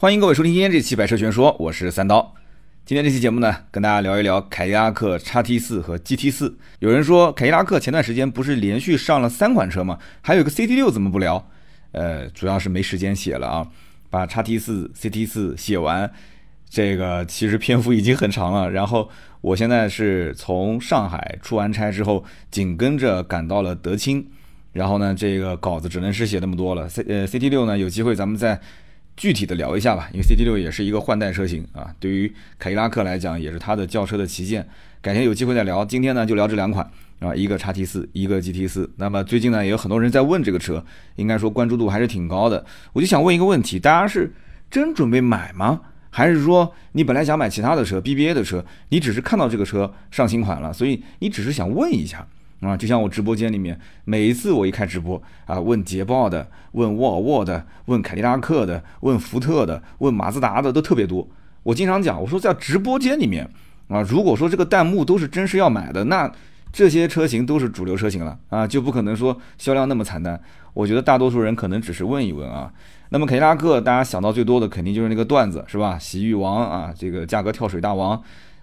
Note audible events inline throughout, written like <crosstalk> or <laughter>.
欢迎各位收听今天这期《百车全说》，我是三刀。今天这期节目呢，跟大家聊一聊凯迪拉克 XT4 和 GT4。有人说凯迪拉克前段时间不是连续上了三款车吗？还有个 CT6 怎么不聊？呃，主要是没时间写了啊。把 XT4、CT4 写完，这个其实篇幅已经很长了。然后我现在是从上海出完差之后，紧跟着赶到了德清。然后呢，这个稿子只能是写那么多了。C 呃 CT6 呢，有机会咱们再。具体的聊一下吧，因为 CT 六也是一个换代车型啊，对于凯迪拉克来讲也是它的轿车的旗舰。改天有机会再聊，今天呢就聊这两款啊，一个叉 T 四，一个 GT 四。那么最近呢也有很多人在问这个车，应该说关注度还是挺高的。我就想问一个问题，大家是真准备买吗？还是说你本来想买其他的车，BBA 的车，你只是看到这个车上新款了，所以你只是想问一下？啊，就像我直播间里面，每一次我一开直播啊，问捷豹的，问沃尔沃的，问凯迪拉克的，问福特的，问马自达的都特别多。我经常讲，我说在直播间里面啊，如果说这个弹幕都是真是要买的，那这些车型都是主流车型了啊，就不可能说销量那么惨淡。我觉得大多数人可能只是问一问啊。那么凯迪拉克，大家想到最多的肯定就是那个段子是吧？洗浴王啊，这个价格跳水大王。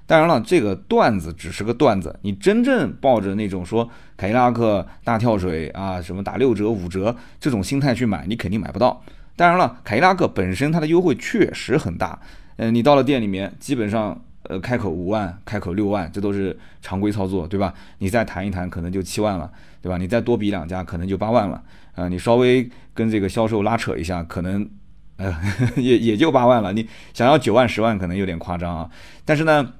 当然了，这个段子只是个段子，你真正抱着那种说凯迪拉克大跳水啊，什么打六折五折这种心态去买，你肯定买不到。当然了，凯迪拉克本身它的优惠确实很大，嗯，你到了店里面，基本上呃开口五万，开口六万，这都是常规操作，对吧？你再谈一谈，可能就七万了，对吧？你再多比两家，可能就八万了，啊，你稍微跟这个销售拉扯一下，可能呃 <laughs> 也也就八万了。你想要九万十万，可能有点夸张啊。但是呢。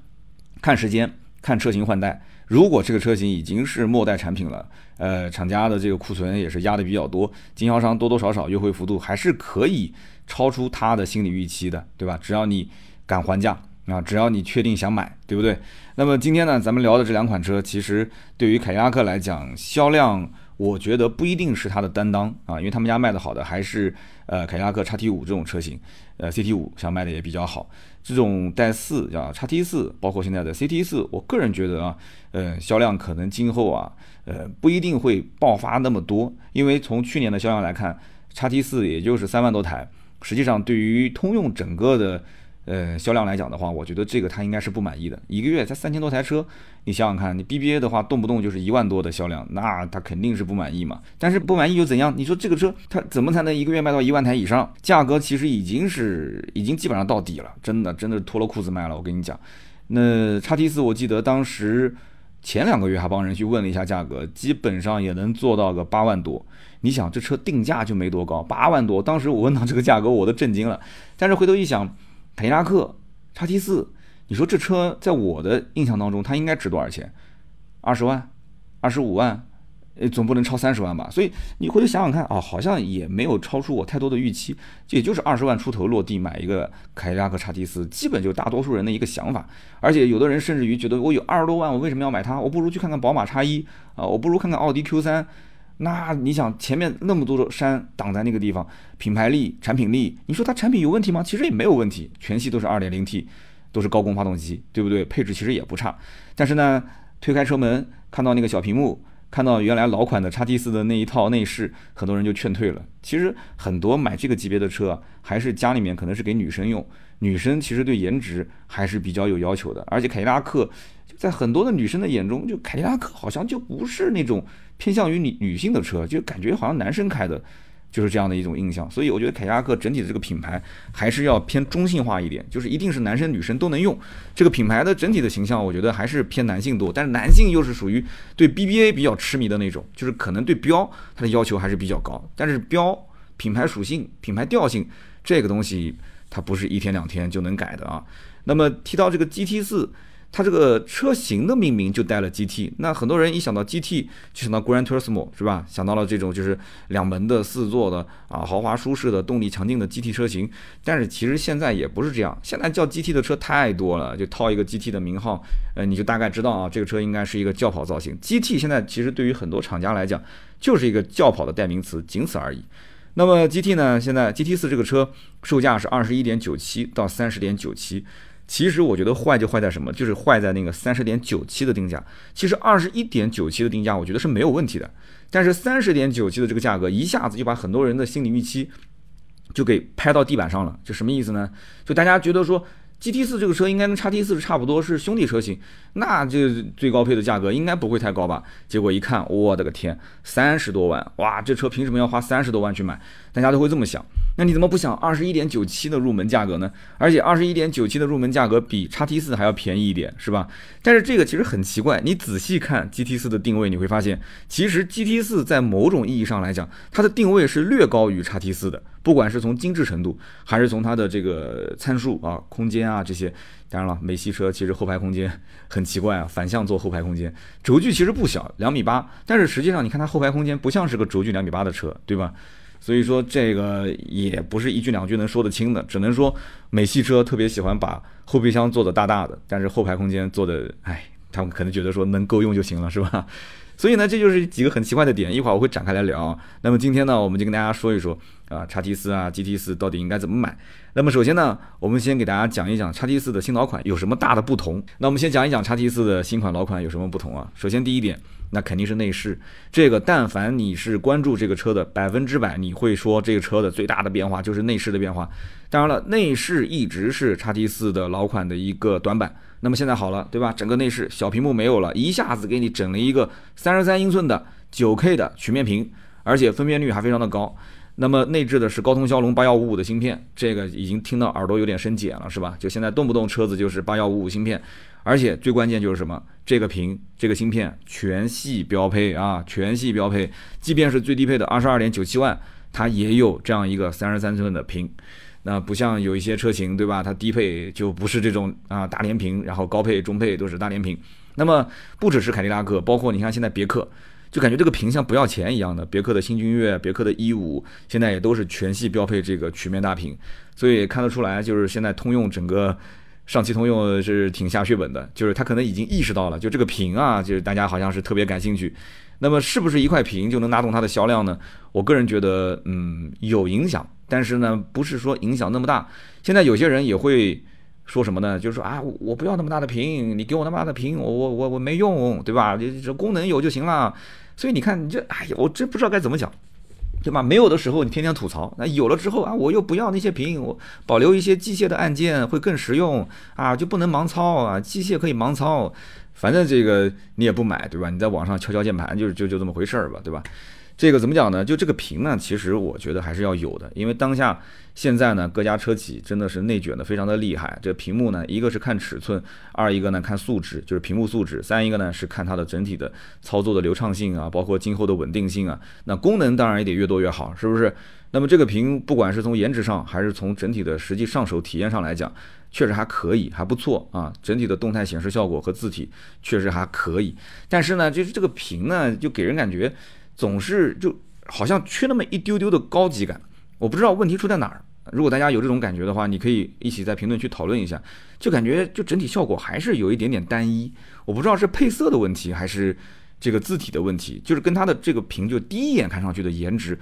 看时间，看车型换代。如果这个车型已经是末代产品了，呃，厂家的这个库存也是压的比较多，经销商多多少少优惠幅度还是可以超出他的心理预期的，对吧？只要你敢还价啊，只要你确定想买，对不对？那么今天呢，咱们聊的这两款车，其实对于凯迪拉克来讲，销量我觉得不一定是它的担当啊，因为他们家卖的好的还是呃凯迪拉克叉 T 五这种车型，呃 CT 五想卖的也比较好。这种带四啊叉 T 四，包括现在的 CT 四，我个人觉得啊，呃，销量可能今后啊，呃，不一定会爆发那么多，因为从去年的销量来看，叉 T 四也就是三万多台，实际上对于通用整个的。呃，销量来讲的话，我觉得这个他应该是不满意的。一个月才三千多台车，你想想看，你 BBA 的话动不动就是一万多的销量，那他肯定是不满意嘛。但是不满意又怎样？你说这个车它怎么才能一个月卖到一万台以上？价格其实已经是已经基本上到底了，真的真的脱了裤子卖了。我跟你讲，那叉 T 四我记得当时前两个月还帮人去问了一下价格，基本上也能做到个八万多。你想这车定价就没多高，八万多，当时我问到这个价格我都震惊了。但是回头一想。凯迪拉克叉 T 四，你说这车在我的印象当中，它应该值多少钱？二十万、二十五万，呃，总不能超三十万吧？所以你回头想想看，哦，好像也没有超出我太多的预期，也就是二十万出头落地买一个凯迪拉克叉 T 四，基本就大多数人的一个想法。而且有的人甚至于觉得，我有二十多万，我为什么要买它？我不如去看看宝马叉一啊，我不如看看奥迪 Q 三。那你想前面那么多的山挡在那个地方，品牌力、产品力，你说它产品有问题吗？其实也没有问题，全系都是 2.0T，都是高功发动机，对不对？配置其实也不差。但是呢，推开车门看到那个小屏幕，看到原来老款的 XT4 的那一套内饰，很多人就劝退了。其实很多买这个级别的车，还是家里面可能是给女生用，女生其实对颜值还是比较有要求的。而且凯迪拉克就在很多的女生的眼中，就凯迪拉克好像就不是那种。偏向于女女性的车，就感觉好像男生开的，就是这样的一种印象。所以我觉得凯迪拉克整体的这个品牌还是要偏中性化一点，就是一定是男生女生都能用。这个品牌的整体的形象，我觉得还是偏男性多。但是男性又是属于对 BBA 比较痴迷的那种，就是可能对标它的要求还是比较高。但是标品牌属性、品牌调性这个东西，它不是一天两天就能改的啊。那么提到这个 GT 四。它这个车型的命名就带了 GT，那很多人一想到 GT 就想到 Gran Turismo 是吧？想到了这种就是两门的四座的啊，豪华舒适的、动力强劲的 GT 车型。但是其实现在也不是这样，现在叫 GT 的车太多了，就套一个 GT 的名号，呃，你就大概知道啊，这个车应该是一个轿跑造型。GT 现在其实对于很多厂家来讲，就是一个轿跑的代名词，仅此而已。那么 GT 呢？现在 GT 四这个车售价是二十一点九七到三十点九七。其实我觉得坏就坏在什么，就是坏在那个三十点九七的定价。其实二十一点九七的定价，我觉得是没有问题的。但是三十点九七的这个价格，一下子就把很多人的心理预期就给拍到地板上了。这什么意思呢？就大家觉得说。GT 四这个车应该跟叉 T 四差不多，是兄弟车型，那这最高配的价格应该不会太高吧？结果一看，我的个天，三十多万，哇，这车凭什么要花三十多万去买？大家都会这么想。那你怎么不想二十一点九七的入门价格呢？而且二十一点九七的入门价格比叉 T 四还要便宜一点，是吧？但是这个其实很奇怪，你仔细看 GT 四的定位，你会发现，其实 GT 四在某种意义上来讲，它的定位是略高于叉 T 四的，不管是从精致程度，还是从它的这个参数啊、空间啊这些。当然了，美系车其实后排空间很奇怪啊，反向坐后排空间，轴距其实不小，两米八，但是实际上你看它后排空间不像是个轴距两米八的车，对吧？所以说这个也不是一句两句能说得清的，只能说美系车特别喜欢把后备箱做的大大的，但是后排空间做的，哎，他们可能觉得说能够用就行了，是吧？<laughs> 所以呢，这就是几个很奇怪的点，一会儿我会展开来聊。那么今天呢，我们就跟大家说一说啊，叉 T 四啊，GT 四到底应该怎么买？那么首先呢，我们先给大家讲一讲叉 T 四的新老款有什么大的不同。那我们先讲一讲叉 T 四的新款老款有什么不同啊？首先第一点。那肯定是内饰，这个但凡你是关注这个车的，百分之百你会说这个车的最大的变化就是内饰的变化。当然了，内饰一直是叉 T 四的老款的一个短板。那么现在好了，对吧？整个内饰小屏幕没有了，一下子给你整了一个三十三英寸的九 K 的曲面屏，而且分辨率还非常的高。那么内置的是高通骁龙八幺五五的芯片，这个已经听到耳朵有点生茧了，是吧？就现在动不动车子就是八幺五五芯片。而且最关键就是什么？这个屏、这个芯片全系标配啊，全系标配。即便是最低配的二十二点九七万，它也有这样一个三十三寸的屏。那不像有一些车型，对吧？它低配就不是这种啊大连屏，然后高配、中配都是大连屏。那么不只是凯迪拉克，包括你看现在别克，就感觉这个屏像不要钱一样的。别克的新君越、别克的 E 五，现在也都是全系标配这个曲面大屏。所以看得出来，就是现在通用整个。上汽通用是挺下血本的，就是他可能已经意识到了，就这个屏啊，就是大家好像是特别感兴趣。那么是不是一块屏就能拉动它的销量呢？我个人觉得，嗯，有影响，但是呢，不是说影响那么大。现在有些人也会说什么呢？就是说啊，我不要那么大的屏，你给我那么大的屏，我我我我没用，对吧？这这功能有就行了。所以你看，你这，哎呀，我真不知道该怎么讲。对吧？没有的时候你天天吐槽，那有了之后啊，我又不要那些屏，我保留一些机械的按键会更实用啊，就不能盲操啊，机械可以盲操，反正这个你也不买，对吧？你在网上敲敲键盘，就就就这么回事儿吧，对吧？这个怎么讲呢？就这个屏呢，其实我觉得还是要有的，因为当下现在呢，各家车企真的是内卷的非常的厉害。这屏幕呢，一个是看尺寸，二一个呢看素质，就是屏幕素质；三一个呢是看它的整体的操作的流畅性啊，包括今后的稳定性啊。那功能当然也得越多越好，是不是？那么这个屏不管是从颜值上，还是从整体的实际上手体验上来讲，确实还可以，还不错啊。整体的动态显示效果和字体确实还可以，但是呢，就是这个屏呢，就给人感觉。总是就好像缺那么一丢丢的高级感，我不知道问题出在哪儿。如果大家有这种感觉的话，你可以一起在评论区讨论一下。就感觉就整体效果还是有一点点单一，我不知道是配色的问题还是这个字体的问题，就是跟它的这个屏就第一眼看上去的颜值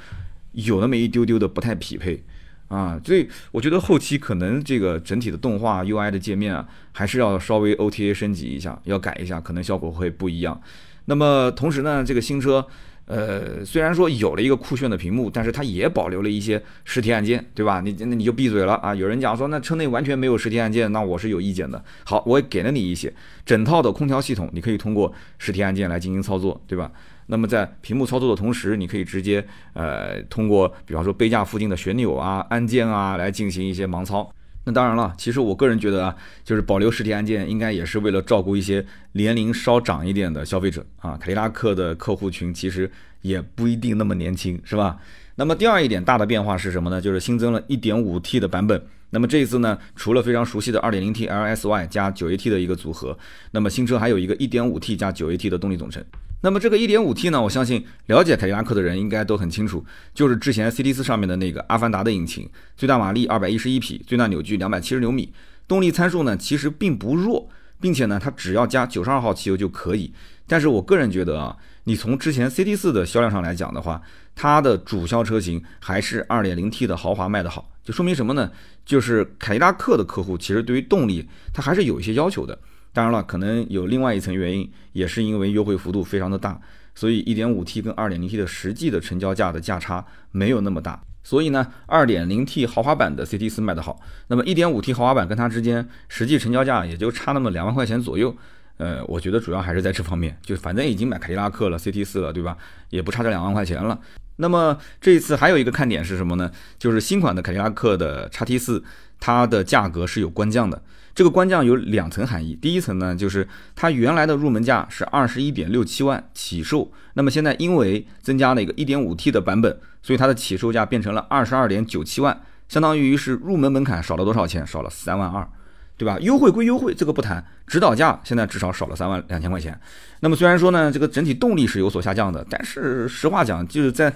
有那么一丢丢的不太匹配啊。所以我觉得后期可能这个整体的动画 UI 的界面啊，还是要稍微 OTA 升级一下，要改一下，可能效果会不一样。那么同时呢，这个新车。呃，虽然说有了一个酷炫的屏幕，但是它也保留了一些实体按键，对吧？你那你就闭嘴了啊！有人讲说那车内完全没有实体按键，那我是有意见的。好，我也给了你一些，整套的空调系统你可以通过实体按键来进行操作，对吧？那么在屏幕操作的同时，你可以直接呃通过比方说杯架附近的旋钮啊、按键啊来进行一些盲操。那当然了，其实我个人觉得啊，就是保留实体按键，应该也是为了照顾一些年龄稍长一点的消费者啊。凯迪拉克的客户群其实也不一定那么年轻，是吧？那么第二一点大的变化是什么呢？就是新增了 1.5T 的版本。那么这一次呢，除了非常熟悉的 2.0T LSY 加 9AT 的一个组合，那么新车还有一个 1.5T 加 9AT 的动力总成。那么这个 1.5T 呢，我相信了解凯迪拉克的人应该都很清楚，就是之前 CT4 上面的那个阿凡达的引擎，最大马力211匹，最大扭矩270牛米，动力参数呢其实并不弱，并且呢它只要加92号汽油就可以。但是我个人觉得啊，你从之前 CT4 的销量上来讲的话，它的主销车型还是 2.0T 的豪华卖得好，就说明什么呢？就是凯迪拉克的客户其实对于动力它还是有一些要求的。当然了，可能有另外一层原因，也是因为优惠幅度非常的大，所以 1.5T 跟 2.0T 的实际的成交价的价差没有那么大。所以呢，2.0T 豪华版的 CT4 卖得好，那么 1.5T 豪华版跟它之间实际成交价也就差那么两万块钱左右。呃，我觉得主要还是在这方面，就反正已经买凯迪拉克了 CT4 了，对吧？也不差这两万块钱了。那么这一次还有一个看点是什么呢？就是新款的凯迪拉克的 XT4，它的价格是有官降的。这个官降有两层含义，第一层呢，就是它原来的入门价是二十一点六七万起售，那么现在因为增加了一个一点五 T 的版本，所以它的起售价变成了二十二点九七万，相当于是入门门槛少了多少钱？少了三万二，对吧？优惠归优惠，这个不谈，指导价现在至少少了三万两千块钱。那么虽然说呢，这个整体动力是有所下降的，但是实话讲，就是在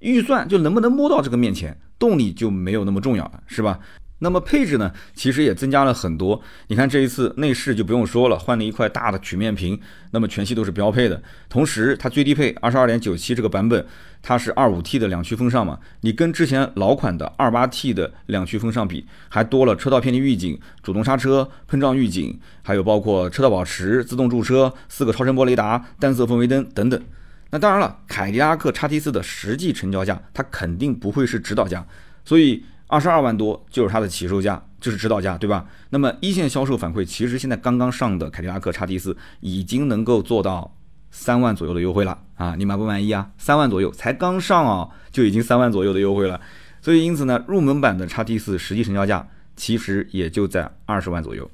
预算就能不能摸到这个面前，动力就没有那么重要了，是吧？那么配置呢，其实也增加了很多。你看这一次内饰就不用说了，换了一块大的曲面屏，那么全系都是标配的。同时，它最低配二十二点九七这个版本，它是二五 T 的两驱风尚嘛，你跟之前老款的二八 T 的两驱风尚比，还多了车道偏离预警、主动刹车、碰撞预警，还有包括车道保持、自动驻车、四个超声波雷达、单色氛围灯等等。那当然了，凯迪拉克 XT4 的实际成交价，它肯定不会是指导价，所以。二十二万多就是它的起售价，就是指导价，对吧？那么一线销售反馈，其实现在刚刚上的凯迪拉克叉 T 四已经能够做到三万左右的优惠了啊！你满不满意啊？三万左右才刚上啊，就已经三万左右的优惠了。所以因此呢，入门版的叉 T 四实际成交价其实也就在二十万左右，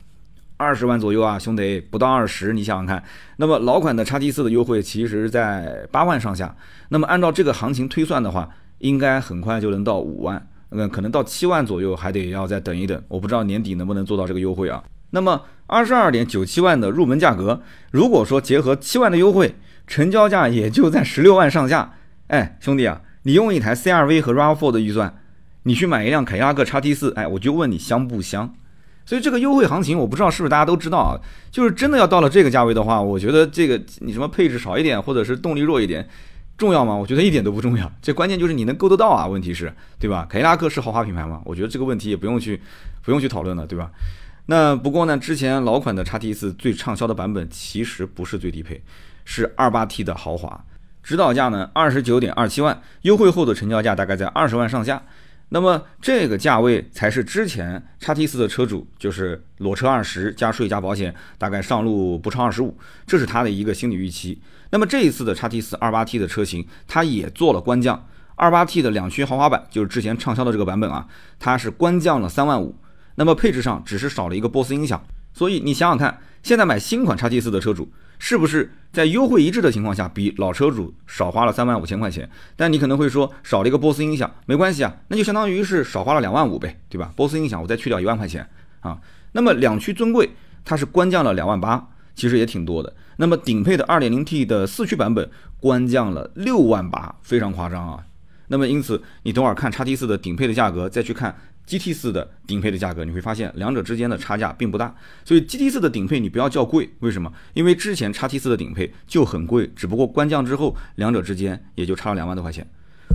二十万左右啊，兄弟，不到二十，你想想看。那么老款的叉 T 四的优惠其实在八万上下，那么按照这个行情推算的话，应该很快就能到五万。那可能到七万左右还得要再等一等，我不知道年底能不能做到这个优惠啊。那么二十二点九七万的入门价格，如果说结合七万的优惠，成交价也就在十六万上下。哎，兄弟啊，你用一台 CRV 和 RAV4 的预算，你去买一辆凯迪拉克 XT4，哎，我就问你香不香？所以这个优惠行情，我不知道是不是大家都知道啊。就是真的要到了这个价位的话，我觉得这个你什么配置少一点，或者是动力弱一点。重要吗？我觉得一点都不重要。<laughs> 这关键就是你能够得到啊？问题是，对吧？凯迪拉克是豪华品牌吗？我觉得这个问题也不用去，不用去讨论了，对吧？那不过呢，之前老款的叉 T 四最畅销的版本其实不是最低配，是二八 T 的豪华，指导价呢二十九点二七万，优惠后的成交价大概在二十万上下。那么这个价位才是之前叉 T 四的车主，就是裸车二十加税加保险，大概上路不超二十五，这是他的一个心理预期。那么这一次的叉 T 四二八 T 的车型，它也做了官降，二八 T 的两驱豪华版就是之前畅销的这个版本啊，它是官降了三万五。那么配置上只是少了一个波斯音响，所以你想想看，现在买新款叉 T 四的车主。是不是在优惠一致的情况下，比老车主少花了三万五千块钱？但你可能会说少了一个波斯音响，没关系啊，那就相当于是少花了两万五呗，对吧？波斯音响我再去掉一万块钱啊。那么两驱尊贵它是官降了两万八，其实也挺多的。那么顶配的二点零 T 的四驱版本官降了六万八，非常夸张啊。那么因此你等会儿看叉 T 四的顶配的价格，再去看。GT 四的顶配的价格，你会发现两者之间的差价并不大，所以 GT 四的顶配你不要叫贵，为什么？因为之前叉 T 四的顶配就很贵，只不过官降之后，两者之间也就差了两万多块钱。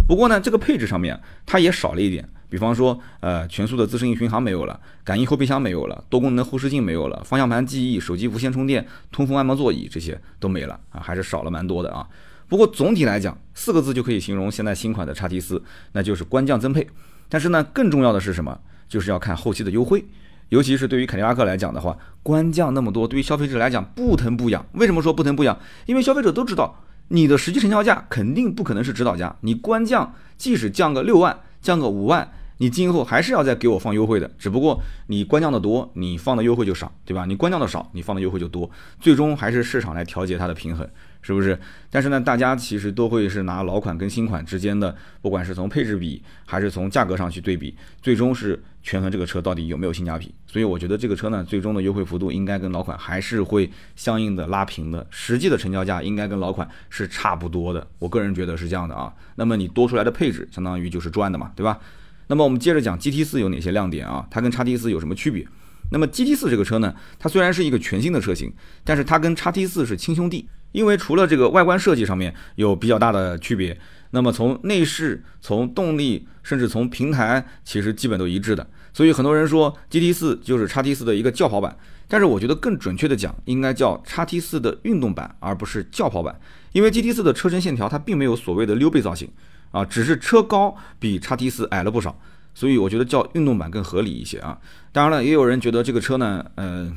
不过呢，这个配置上面它也少了一点，比方说，呃，全速的自适应巡航没有了，感应后备箱没有了，多功能后视镜没有了，方向盘记忆、手机无线充电、通风按摩座椅这些都没了啊，还是少了蛮多的啊。不过总体来讲，四个字就可以形容现在新款的叉 T 四，那就是官降增配。但是呢，更重要的是什么？就是要看后期的优惠，尤其是对于凯迪拉克来讲的话，官降那么多，对于消费者来讲不疼不痒。为什么说不疼不痒？因为消费者都知道，你的实际成交价肯定不可能是指导价，你官降，即使降个六万，降个五万，你今后还是要再给我放优惠的。只不过你官降的多，你放的优惠就少，对吧？你官降的少，你放的优惠就多，最终还是市场来调节它的平衡。是不是？但是呢，大家其实都会是拿老款跟新款之间的，不管是从配置比，还是从价格上去对比，最终是权衡这个车到底有没有性价比。所以我觉得这个车呢，最终的优惠幅度应该跟老款还是会相应的拉平的，实际的成交价应该跟老款是差不多的。我个人觉得是这样的啊。那么你多出来的配置，相当于就是赚的嘛，对吧？那么我们接着讲 GT 四有哪些亮点啊？它跟叉 T 四有什么区别？那么 GT 四这个车呢，它虽然是一个全新的车型，但是它跟叉 T 四是亲兄弟。因为除了这个外观设计上面有比较大的区别，那么从内饰、从动力，甚至从平台，其实基本都一致的。所以很多人说 GT 四就是 x T 四的一个轿跑版，但是我觉得更准确的讲，应该叫 x T 四的运动版，而不是轿跑版。因为 GT 四的车身线条它并没有所谓的溜背造型，啊，只是车高比叉 T 四矮了不少，所以我觉得叫运动版更合理一些啊。当然了，也有人觉得这个车呢，呃。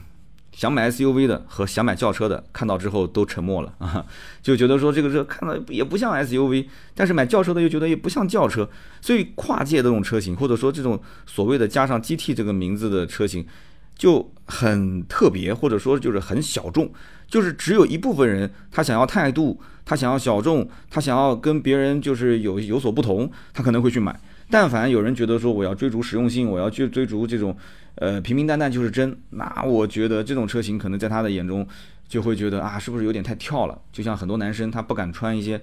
想买 SUV 的和想买轿车的看到之后都沉默了啊，就觉得说这个车看到也不像 SUV，但是买轿车的又觉得也不像轿车，所以跨界这种车型或者说这种所谓的加上 GT 这个名字的车型就很特别，或者说就是很小众，就是只有一部分人他想要态度，他想要小众，他想要跟别人就是有有所不同，他可能会去买。但凡有人觉得说我要追逐实用性，我要去追逐这种。呃，平平淡淡就是真。那我觉得这种车型可能在他的眼中就会觉得啊，是不是有点太跳了？就像很多男生他不敢穿一些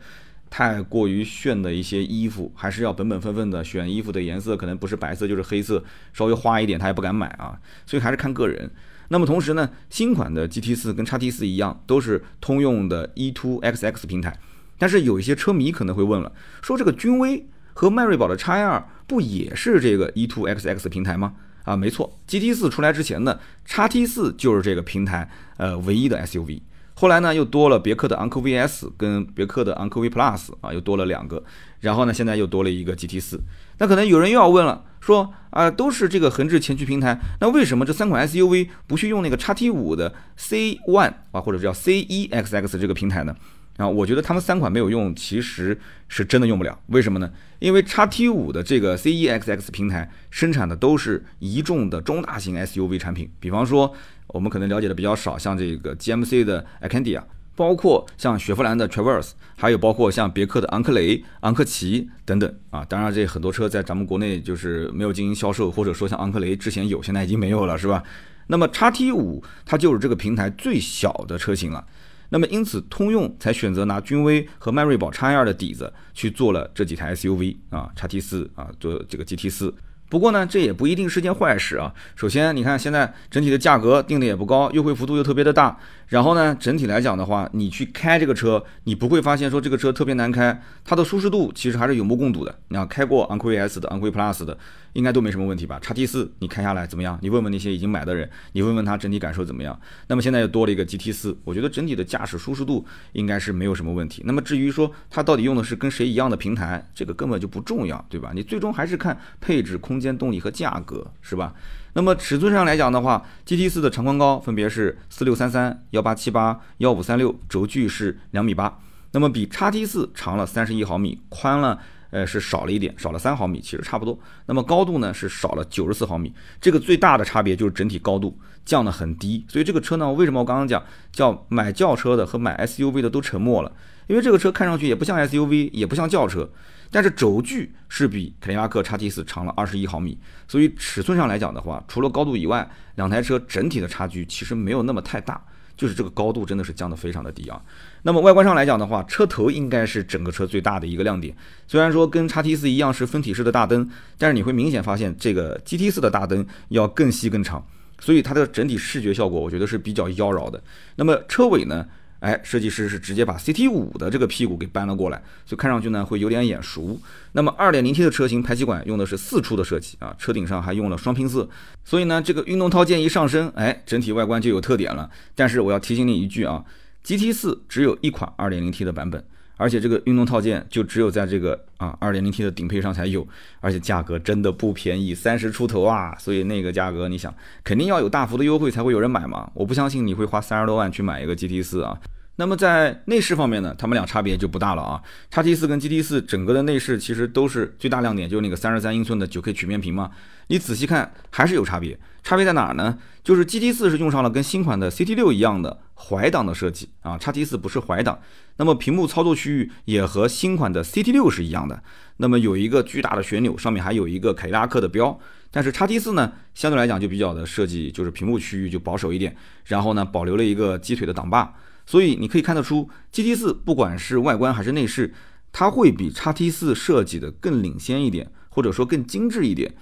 太过于炫的一些衣服，还是要本本分分的选衣服的颜色，可能不是白色就是黑色，稍微花一点他也不敢买啊。所以还是看个人。那么同时呢，新款的 GT 四跟 x T 四一样，都是通用的 E2XX 平台。但是有一些车迷可能会问了，说这个君威和迈锐宝的 x 二不也是这个 E2XX 平台吗？啊，没错，GT 四出来之前呢，叉 T 四就是这个平台呃唯一的 SUV。后来呢，又多了别克的昂科 VS 跟别克的昂科 V Plus 啊，又多了两个。然后呢，现在又多了一个 GT 四。那可能有人又要问了，说啊，都是这个横置前驱平台，那为什么这三款 SUV 不去用那个叉 T 五的 C One 啊，或者叫 C 一 XX 这个平台呢？啊，我觉得他们三款没有用，其实是真的用不了。为什么呢？因为叉 T 五的这个 C E X X 平台生产的都是一众的中大型 S U V 产品，比方说我们可能了解的比较少，像这个 G M C 的 Acandia，包括像雪佛兰的 Traverse，还有包括像别克的昂克雷、昂克旗等等啊。当然，这很多车在咱们国内就是没有进行销售，或者说像昂克雷之前有，现在已经没有了，是吧？那么叉 T 五它就是这个平台最小的车型了。那么因此，通用才选择拿君威和迈锐宝叉二的底子去做了这几台 SUV 啊叉 T 四啊，做这个 GT 四。不过呢，这也不一定是件坏事啊。首先，你看现在整体的价格定的也不高，优惠幅度又特别的大。然后呢，整体来讲的话，你去开这个车，你不会发现说这个车特别难开，它的舒适度其实还是有目共睹的。你要开过昂科威 S 的、昂科威 Plus 的，应该都没什么问题吧？叉 T 四你开下来怎么样？你问问那些已经买的人，你问问他整体感受怎么样？那么现在又多了一个 GT 四，我觉得整体的驾驶舒适度应该是没有什么问题。那么至于说它到底用的是跟谁一样的平台，这个根本就不重要，对吧？你最终还是看配置、空间、动力和价格，是吧？那么尺寸上来讲的话，GT 四的长宽高分别是四六三三、幺八七八、幺五三六，轴距是两米八，那么比叉 T 四长了三十一毫米，宽了呃是少了一点，少了三毫米，其实差不多。那么高度呢是少了九十四毫米，这个最大的差别就是整体高度降得很低。所以这个车呢，为什么我刚刚讲叫买轿车的和买 SUV 的都沉默了？因为这个车看上去也不像 SUV，也不像轿车。但是轴距是比凯迪拉克 x T 四长了二十一毫米，所以尺寸上来讲的话，除了高度以外，两台车整体的差距其实没有那么太大，就是这个高度真的是降得非常的低啊。那么外观上来讲的话，车头应该是整个车最大的一个亮点。虽然说跟 x T 四一样是分体式的大灯，但是你会明显发现这个 G T 四的大灯要更细更长，所以它的整体视觉效果我觉得是比较妖娆的。那么车尾呢？哎，设计师是直接把 CT 五的这个屁股给搬了过来，所以看上去呢会有点眼熟。那么 2.0T 的车型排气管用的是四出的设计啊，车顶上还用了双拼色，所以呢这个运动套件一上身，哎，整体外观就有特点了。但是我要提醒你一句啊，GT 四只有一款 2.0T 的版本。而且这个运动套件就只有在这个啊二点零 T 的顶配上才有，而且价格真的不便宜，三十出头啊！所以那个价格，你想肯定要有大幅的优惠才会有人买嘛。我不相信你会花三十多万去买一个 GT 四啊。那么在内饰方面呢，它们俩差别就不大了啊。叉 T 四跟 GT 四整个的内饰其实都是最大亮点，就是那个三十三英寸的九 K 曲面屏嘛。你仔细看还是有差别，差别在哪儿呢？就是 GT 四是用上了跟新款的 CT 六一样的怀档的设计啊，叉 T 四不是怀档。那么屏幕操作区域也和新款的 CT 六是一样的，那么有一个巨大的旋钮，上面还有一个凯迪拉克的标。但是叉 T 四呢，相对来讲就比较的设计，就是屏幕区域就保守一点，然后呢保留了一个鸡腿的挡把。所以你可以看得出，GT 四不管是外观还是内饰，它会比叉 T 四设计的更领先一点，或者说更精致一点。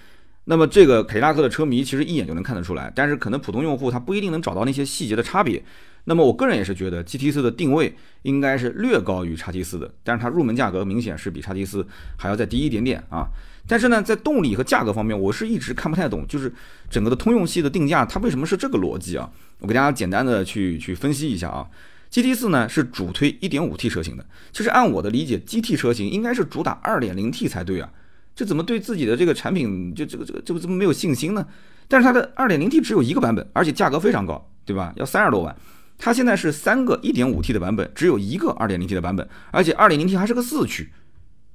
那么这个凯迪拉克的车迷其实一眼就能看得出来，但是可能普通用户他不一定能找到那些细节的差别。那么我个人也是觉得 GT 四的定位应该是略高于叉 T 四的，但是它入门价格明显是比叉 T 四还要再低一点点啊。但是呢，在动力和价格方面，我是一直看不太懂，就是整个的通用系的定价它为什么是这个逻辑啊？我给大家简单的去去分析一下啊。GT 四呢是主推 1.5T 车型的，其实按我的理解，GT 车型应该是主打 2.0T 才对啊，这怎么对自己的这个产品就这个这个这个怎么没有信心呢？但是它的 2.0T 只有一个版本，而且价格非常高，对吧？要三十多万。它现在是三个 1.5T 的版本，只有一个 2.0T 的版本，而且 2.0T 还是个四驱。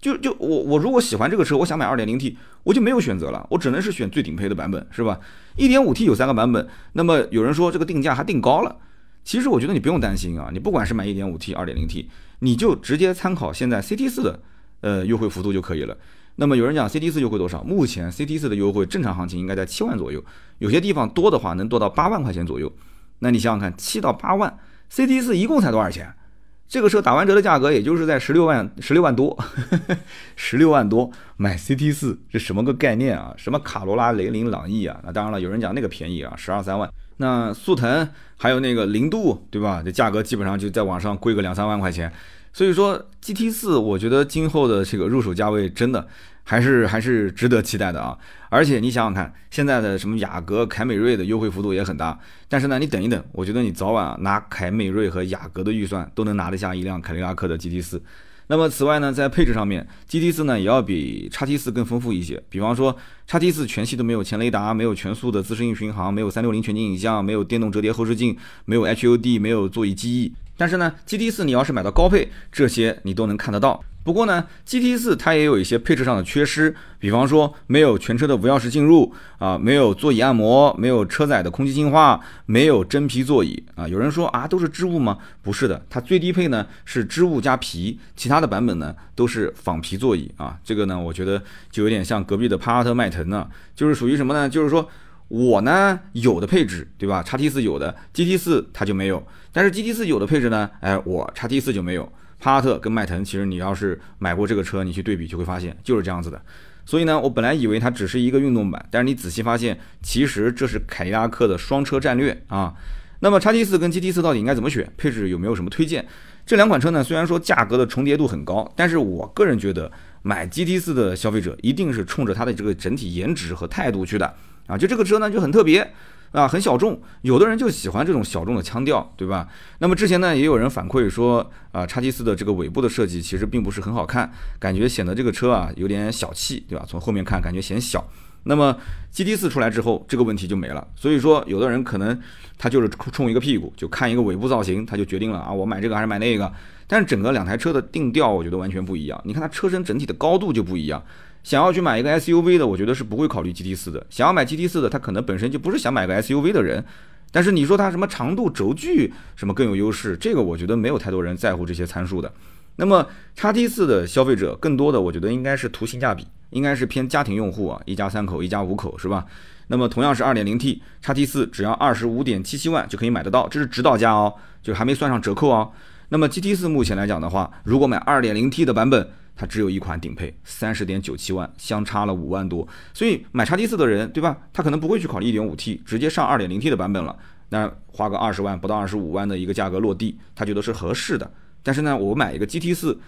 就就我我如果喜欢这个车，我想买 2.0T，我就没有选择了，我只能是选最顶配的版本，是吧？1.5T 有三个版本，那么有人说这个定价还定高了，其实我觉得你不用担心啊，你不管是买 1.5T、2.0T，你就直接参考现在 CT4 的呃优惠幅度就可以了。那么有人讲 CT4 优惠多少？目前 CT4 的优惠正常行情应该在七万左右，有些地方多的话能多到八万块钱左右。那你想想看，七到八万，CT4 一共才多少钱？这个车打完折的价格也就是在十六万 <laughs> 十六万多，十六万多买 CT 四是什么个概念啊？什么卡罗拉、雷凌、朗逸啊？那当然了，有人讲那个便宜啊，十二三万。那速腾还有那个零度，对吧？这价格基本上就在网上贵个两三万块钱。所以说 GT 四，我觉得今后的这个入手价位真的。还是还是值得期待的啊！而且你想想看，现在的什么雅阁、凯美瑞的优惠幅度也很大。但是呢，你等一等，我觉得你早晚拿凯美瑞和雅阁的预算都能拿得下一辆凯迪拉克的 GT 四。那么此外呢，在配置上面，GT 四呢也要比叉 T 四更丰富一些。比方说，叉 T 四全系都没有前雷达，没有全速的自适应巡航，没有三六零全景影像，没有电动折叠后视镜，没有 HUD，没有座椅记忆。但是呢，GT 四你要是买到高配，这些你都能看得到。不过呢，GT 四它也有一些配置上的缺失，比方说没有全车的无钥匙进入啊，没有座椅按摩，没有车载的空气净化，没有真皮座椅啊。有人说啊，都是织物吗？不是的，它最低配呢是织物加皮，其他的版本呢都是仿皮座椅啊。这个呢，我觉得就有点像隔壁的帕萨特迈腾呢，就是属于什么呢？就是说我呢有的配置，对吧？叉 T 四有的，GT 四它就没有，但是 GT 四有的配置呢，哎，我叉 T 四就没有。帕萨特跟迈腾，其实你要是买过这个车，你去对比就会发现就是这样子的。所以呢，我本来以为它只是一个运动版，但是你仔细发现，其实这是凯迪拉克的双车战略啊。那么叉 T 四跟 GT 四到底应该怎么选？配置有没有什么推荐？这两款车呢，虽然说价格的重叠度很高，但是我个人觉得买 GT 四的消费者一定是冲着它的这个整体颜值和态度去的啊。就这个车呢就很特别。啊，很小众，有的人就喜欢这种小众的腔调，对吧？那么之前呢，也有人反馈说，啊，叉 T 四的这个尾部的设计其实并不是很好看，感觉显得这个车啊有点小气，对吧？从后面看，感觉显小。那么 G T 四出来之后，这个问题就没了。所以说，有的人可能他就是冲一个屁股，就看一个尾部造型，他就决定了啊，我买这个还是买那个。但是整个两台车的定调，我觉得完全不一样。你看它车身整体的高度就不一样。想要去买一个 SUV 的，我觉得是不会考虑 GT 四的。想要买 GT 四的，他可能本身就不是想买个 SUV 的人。但是你说它什么长度、轴距什么更有优势，这个我觉得没有太多人在乎这些参数的。那么叉 T 四的消费者更多的，我觉得应该是图性价比，应该是偏家庭用户啊，一家三口、一家五口是吧？那么同样是 2.0T 叉 T 四，只要二十五点七七万就可以买得到，这是指导价哦，就还没算上折扣哦。那么 GT 四目前来讲的话，如果买 2.0T 的版本，它只有一款顶配，三十点九七万，相差了五万多，所以买叉 T 四的人，对吧？他可能不会去考虑一点五 T，直接上二点零 T 的版本了。那花个二十万不到二十五万的一个价格落地，他觉得是合适的。但是呢，我买一个 GT 四。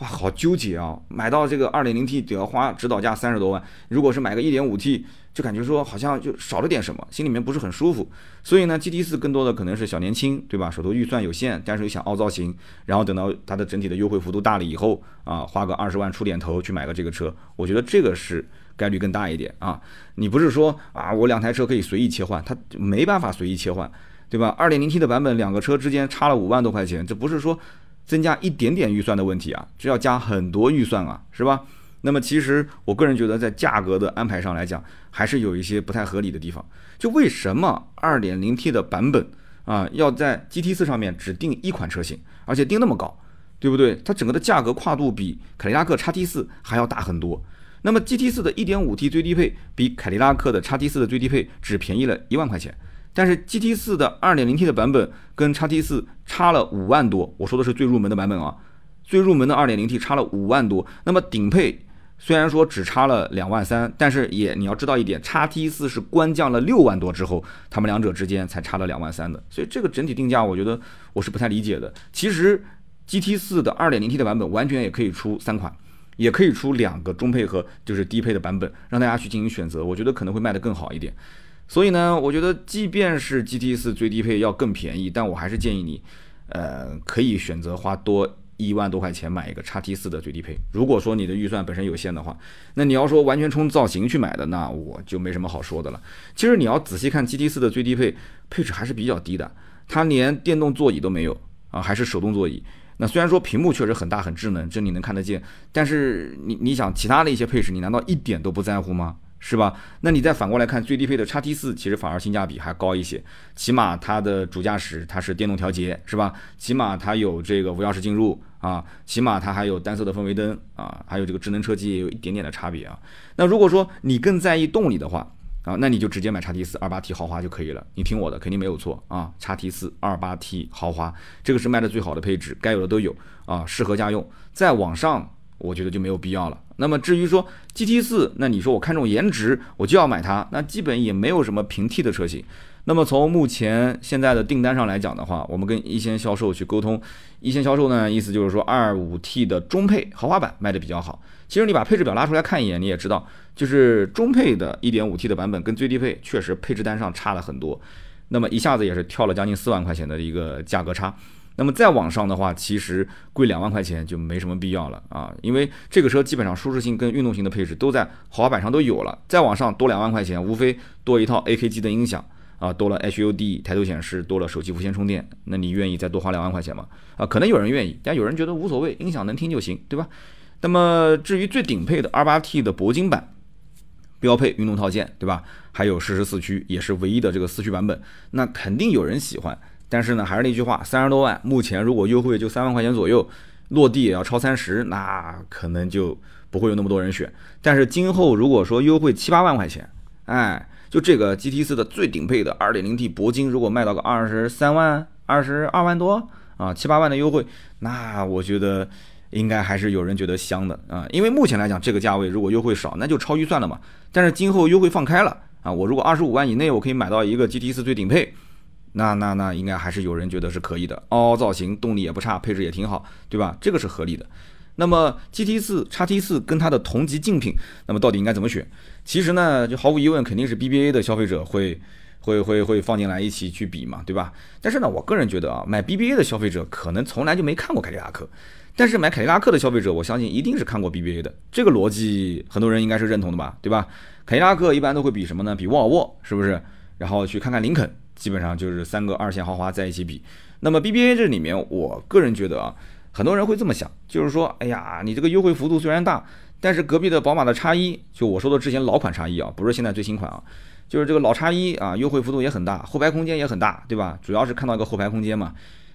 哇，好纠结啊！买到这个二点零 T 得要花指导价三十多万，如果是买个一点五 T，就感觉说好像就少了点什么，心里面不是很舒服。所以呢，GT 四更多的可能是小年轻，对吧？手头预算有限，但是又想凹造型，然后等到它的整体的优惠幅度大了以后啊，花个二十万出点头去买个这个车，我觉得这个是概率更大一点啊。你不是说啊，我两台车可以随意切换，它没办法随意切换，对吧？二点零 T 的版本两个车之间差了五万多块钱，这不是说。增加一点点预算的问题啊，这要加很多预算啊，是吧？那么其实我个人觉得，在价格的安排上来讲，还是有一些不太合理的地方。就为什么 2.0T 的版本啊，要在 GT4 上面只定一款车型，而且定那么高，对不对？它整个的价格跨度比凯迪拉克 XT4 还要大很多。那么 GT4 的 1.5T 最低配比凯迪拉克的 XT4 的最低配只便宜了一万块钱。但是 GT 四的 2.0T 的版本跟 XT 四差了五万多，我说的是最入门的版本啊，最入门的 2.0T 差了五万多。那么顶配虽然说只差了两万三，但是也你要知道一点叉 T 四是官降了六万多之后，他们两者之间才差了两万三的。所以这个整体定价，我觉得我是不太理解的。其实 GT 四的 2.0T 的版本完全也可以出三款，也可以出两个中配和就是低配的版本，让大家去进行选择，我觉得可能会卖得更好一点。所以呢，我觉得即便是 GT 四最低配要更便宜，但我还是建议你，呃，可以选择花多一万多块钱买一个叉 T 四的最低配。如果说你的预算本身有限的话，那你要说完全冲造型去买的，那我就没什么好说的了。其实你要仔细看 GT 四的最低配配置还是比较低的，它连电动座椅都没有啊，还是手动座椅。那虽然说屏幕确实很大很智能，这你能看得见，但是你你想其他的一些配置，你难道一点都不在乎吗？是吧？那你再反过来看最低配的叉 T 四，其实反而性价比还高一些，起码它的主驾驶它是电动调节，是吧？起码它有这个无钥匙进入啊，起码它还有单色的氛围灯啊，还有这个智能车机也有一点点的差别啊。那如果说你更在意动力的话啊，那你就直接买叉 T 四二八 T 豪华就可以了。你听我的，肯定没有错啊。叉 T 四二八 T 豪华，这个是卖的最好的配置，该有的都有啊，适合家用。再往上。我觉得就没有必要了。那么至于说 GT 四，那你说我看中颜值，我就要买它，那基本也没有什么平替的车型。那么从目前现在的订单上来讲的话，我们跟一线销售去沟通，一线销售呢意思就是说二五 T 的中配豪华版卖的比较好。其实你把配置表拉出来看一眼，你也知道，就是中配的一点五 T 的版本跟最低配确实配置单上差了很多。那么一下子也是跳了将近四万块钱的一个价格差。那么再往上的话，其实贵两万块钱就没什么必要了啊，因为这个车基本上舒适性跟运动型的配置都在豪华版上都有了。再往上多两万块钱，无非多一套 AKG 的音响啊，多了 HUD 抬头显示，多了手机无线充电。那你愿意再多花两万块钱吗？啊，可能有人愿意，但有人觉得无所谓，音响能听就行，对吧？那么至于最顶配的 28T 的铂金版，标配运动套件，对吧？还有适时四驱，也是唯一的这个四驱版本，那肯定有人喜欢。但是呢，还是那句话，三十多万，目前如果优惠就三万块钱左右，落地也要超三十，那可能就不会有那么多人选。但是今后如果说优惠七八万块钱，哎，就这个 GT 四的最顶配的二点零 T 铂金，如果卖到个二十三万、二十二万多啊，七八万的优惠，那我觉得应该还是有人觉得香的啊。因为目前来讲，这个价位如果优惠少，那就超预算了嘛。但是今后优惠放开了啊，我如果二十五万以内，我可以买到一个 GT 四最顶配。那那那应该还是有人觉得是可以的，凹凹造型，动力也不差，配置也挺好，对吧？这个是合理的。那么 GT 四、叉 T 四跟它的同级竞品，那么到底应该怎么选？其实呢，就毫无疑问，肯定是 BBA 的消费者会会会会放进来一起去比嘛，对吧？但是呢，我个人觉得啊，买 BBA 的消费者可能从来就没看过凯迪拉克，但是买凯迪拉克的消费者，我相信一定是看过 BBA 的。这个逻辑很多人应该是认同的吧，对吧？凯迪拉克一般都会比什么呢？比沃尔沃，是不是？然后去看看林肯。基本上就是三个二线豪华在一起比，那么 BBA 这里面，我个人觉得啊，很多人会这么想，就是说，哎呀，你这个优惠幅度虽然大，但是隔壁的宝马的叉一，就我说的之前老款叉一啊，不是现在最新款啊，就是这个老叉一啊，优惠幅度也很大，后排空间也很大，对吧？主要是看到一个后排空间嘛。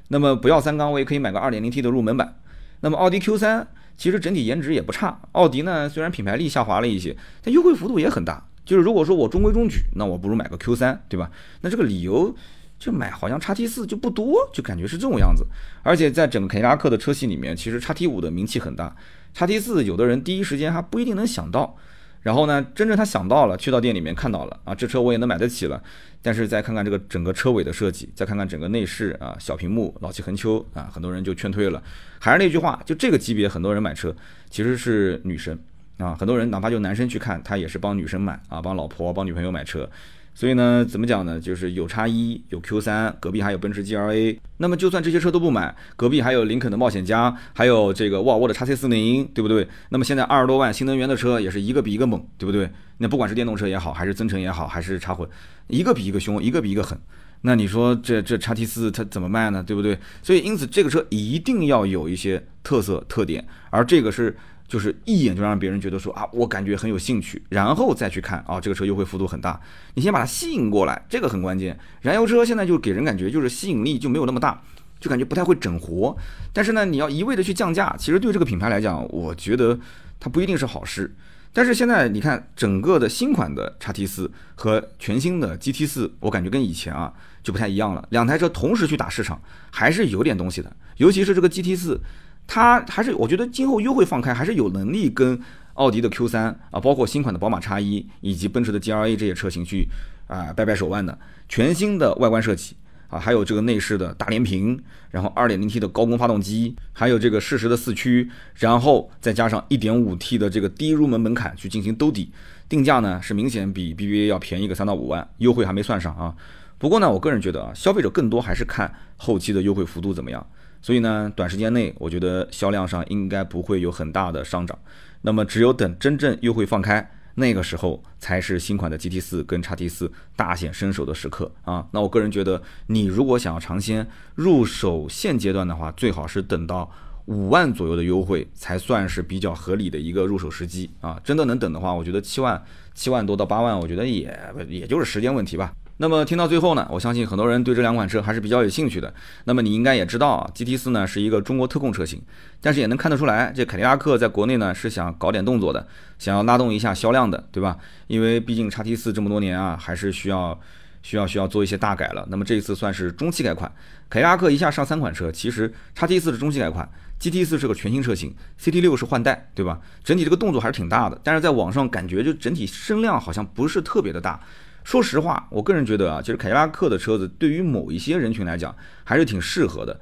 那么不要三缸，我也可以买个 2.0T 的入门版。那么奥迪 Q3 其实整体颜值也不差，奥迪呢虽然品牌力下滑了一些，但优惠幅度也很大。就是如果说我中规中矩，那我不如买个 Q 三，对吧？那这个理由就买好像叉 T 四就不多，就感觉是这种样子。而且在整个凯迪拉克的车系里面，其实叉 T 五的名气很大，叉 T 四有的人第一时间还不一定能想到。然后呢，真正他想到了，去到店里面看到了啊，这车我也能买得起了。但是再看看这个整个车尾的设计，再看看整个内饰啊，小屏幕，老气横秋啊，很多人就劝退了。还是那句话，就这个级别，很多人买车其实是女生。啊，很多人哪怕就男生去看，他也是帮女生买啊，帮老婆、帮女朋友买车。所以呢，怎么讲呢？就是有叉一，有 Q 三，隔壁还有奔驰 G L A。那么就算这些车都不买，隔壁还有林肯的冒险家，还有这个沃尔沃的叉 C 四零，对不对？那么现在二十多万新能源的车也是一个比一个猛，对不对？那不管是电动车也好，还是增程也好，还是插混，一个比一个凶，一个比一个狠。那你说这这叉 T 四它怎么卖呢？对不对？所以因此这个车一定要有一些特色特点，而这个是。就是一眼就让别人觉得说啊，我感觉很有兴趣，然后再去看啊，这个车优惠幅度很大，你先把它吸引过来，这个很关键。燃油车现在就给人感觉就是吸引力就没有那么大，就感觉不太会整活。但是呢，你要一味的去降价，其实对这个品牌来讲，我觉得它不一定是好事。但是现在你看整个的新款的叉 T 四和全新的 GT 四，我感觉跟以前啊就不太一样了。两台车同时去打市场，还是有点东西的，尤其是这个 GT 四。它还是我觉得今后优惠放开还是有能力跟奥迪的 Q 三啊，包括新款的宝马叉一以及奔驰的 G L A 这些车型去啊掰掰手腕的。全新的外观设计啊，还有这个内饰的大连屏，然后 2.0T 的高功发动机，还有这个适时的四驱，然后再加上 1.5T 的这个低入门门槛去进行兜底，定价呢是明显比 BBA 要便宜个三到五万，优惠还没算上啊。不过呢，我个人觉得啊，消费者更多还是看后期的优惠幅度怎么样。所以呢，短时间内我觉得销量上应该不会有很大的上涨。那么只有等真正优惠放开，那个时候才是新款的 GT 四跟叉 T 四大显身手的时刻啊。那我个人觉得，你如果想要尝鲜入手，现阶段的话，最好是等到五万左右的优惠才算是比较合理的一个入手时机啊。真的能等的话，我觉得七万七万多到八万，我觉得也也就是时间问题吧。那么听到最后呢，我相信很多人对这两款车还是比较有兴趣的。那么你应该也知道啊，GT 四呢是一个中国特供车型，但是也能看得出来，这凯迪拉克在国内呢是想搞点动作的，想要拉动一下销量的，对吧？因为毕竟叉 T 四这么多年啊，还是需要需要需要做一些大改了。那么这一次算是中期改款，凯迪拉克一下上三款车，其实叉 T 四是中期改款，GT 四是个全新车型，CT 六是换代，对吧？整体这个动作还是挺大的，但是在网上感觉就整体声量好像不是特别的大。说实话，我个人觉得啊，其实凯迪拉克的车子对于某一些人群来讲还是挺适合的。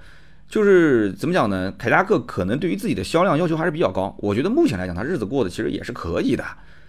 就是怎么讲呢？凯迪拉克可能对于自己的销量要求还是比较高。我觉得目前来讲，它日子过得其实也是可以的，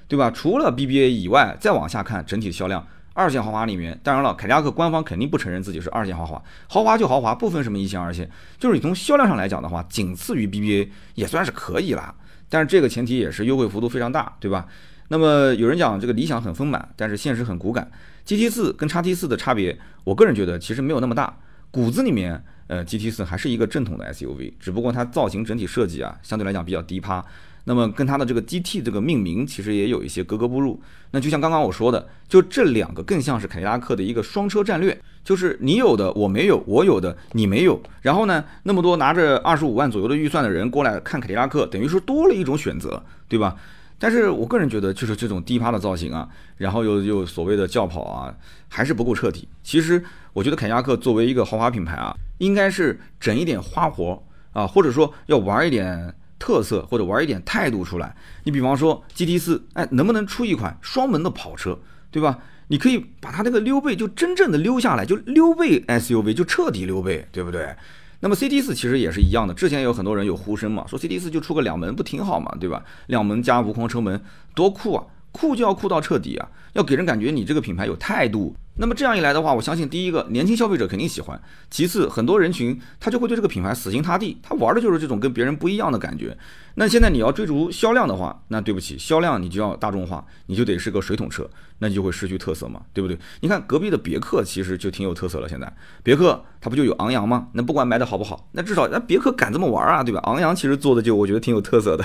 对吧？除了 BBA 以外，再往下看整体销量，二线豪华里面，当然了，凯迪拉克官方肯定不承认自己是二线豪华，豪华就豪华，不分什么一线二线。就是你从销量上来讲的话，仅次于 BBA 也算是可以了。但是这个前提也是优惠幅度非常大，对吧？那么有人讲这个理想很丰满，但是现实很骨感。GT 四跟叉 T 四的差别，我个人觉得其实没有那么大。骨子里面，呃，GT 四还是一个正统的 SUV，只不过它造型整体设计啊，相对来讲比较低趴。那么跟它的这个 GT 这个命名其实也有一些格格不入。那就像刚刚我说的，就这两个更像是凯迪拉克的一个双车战略，就是你有的我没有，我有的你没有。然后呢，那么多拿着二十五万左右的预算的人过来看凯迪拉克，等于说多了一种选择，对吧？但是我个人觉得，就是这种低趴的造型啊，然后又又所谓的轿跑啊，还是不够彻底。其实我觉得凯迪拉克作为一个豪华品牌啊，应该是整一点花活啊，或者说要玩一点特色，或者玩一点态度出来。你比方说 GT 四，哎，能不能出一款双门的跑车，对吧？你可以把它那个溜背就真正的溜下来，就溜背 SUV 就彻底溜背，对不对？那么 C D 四其实也是一样的，之前有很多人有呼声嘛，说 C D 四就出个两门不挺好嘛，对吧？两门加无框车门多酷啊，酷就要酷到彻底啊，要给人感觉你这个品牌有态度。那么这样一来的话，我相信第一个年轻消费者肯定喜欢，其次很多人群他就会对这个品牌死心塌地，他玩的就是这种跟别人不一样的感觉。那现在你要追逐销量的话，那对不起，销量你就要大众化，你就得是个水桶车，那你就会失去特色嘛，对不对？你看隔壁的别克其实就挺有特色了，现在别克它不就有昂扬吗？那不管卖的好不好，那至少那别克敢这么玩啊，对吧？昂扬其实做的就我觉得挺有特色的，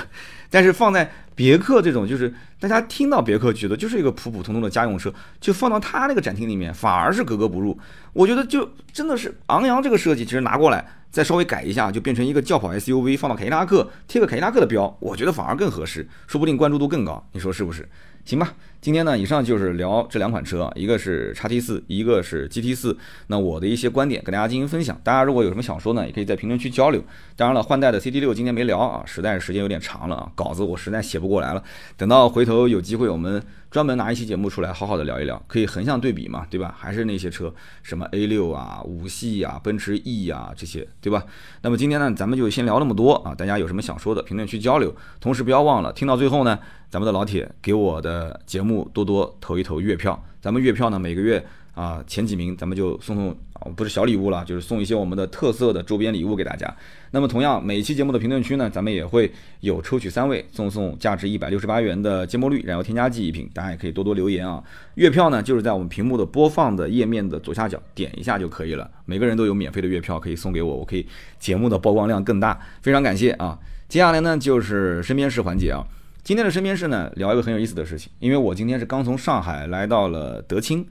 但是放在别克这种就是大家听到别克觉得就是一个普普通通的家用车，就放到他那个展厅里面反而是格格不入。我觉得就真的是昂扬这个设计，其实拿过来。再稍微改一下，就变成一个轿跑 SUV，放到凯迪拉克贴个凯迪拉克的标，我觉得反而更合适，说不定关注度更高，你说是不是？行吧，今天呢，以上就是聊这两款车，一个是叉 T 四，一个是 GT 四。那我的一些观点跟大家进行分享，大家如果有什么想说呢，也可以在评论区交流。当然了，换代的 CT 六今天没聊啊，实在是时间有点长了啊，稿子我实在写不过来了。等到回头有机会，我们专门拿一期节目出来，好好的聊一聊，可以横向对比嘛，对吧？还是那些车，什么 A 六啊、五系啊、奔驰 E 啊这些，对吧？那么今天呢，咱们就先聊那么多啊，大家有什么想说的，评论区交流。同时不要忘了，听到最后呢。咱们的老铁给我的节目多多投一投月票，咱们月票呢每个月啊前几名咱们就送送啊不是小礼物了，就是送一些我们的特色的周边礼物给大家。那么同样每期节目的评论区呢，咱们也会有抽取三位送送价值一百六十八元的芥末绿燃油添加剂一瓶，大家也可以多多留言啊。月票呢就是在我们屏幕的播放的页面的左下角点一下就可以了，每个人都有免费的月票可以送给我，我可以节目的曝光量更大，非常感谢啊。接下来呢就是身边事环节啊。今天的身边事呢，聊一个很有意思的事情。因为我今天是刚从上海来到了德清，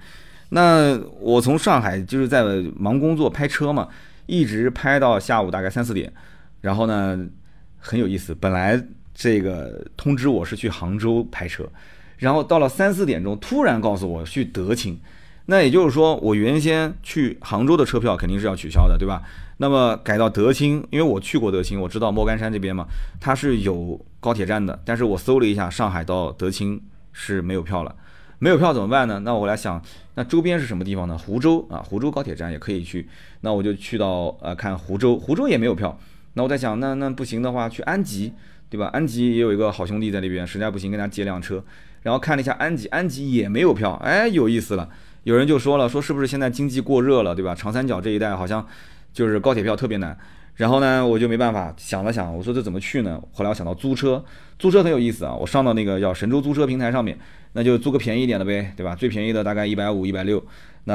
那我从上海就是在忙工作拍车嘛，一直拍到下午大概三四点。然后呢，很有意思，本来这个通知我是去杭州拍车，然后到了三四点钟，突然告诉我去德清。那也就是说，我原先去杭州的车票肯定是要取消的，对吧？那么改到德清，因为我去过德清，我知道莫干山这边嘛，它是有高铁站的。但是我搜了一下，上海到德清是没有票了。没有票怎么办呢？那我来想，那周边是什么地方呢？湖州啊，湖州高铁站也可以去。那我就去到呃看湖州，湖州也没有票。那我在想，那那不行的话，去安吉，对吧？安吉也有一个好兄弟在那边，实在不行跟他借辆车。然后看了一下安吉，安吉也没有票。哎，有意思了。有人就说了，说是不是现在经济过热了，对吧？长三角这一带好像就是高铁票特别难。然后呢，我就没办法，想了想，我说这怎么去呢？后来我想到租车，租车很有意思啊。我上到那个叫神州租车平台上面，那就租个便宜一点的呗，对吧？最便宜的大概一百五、一百六，那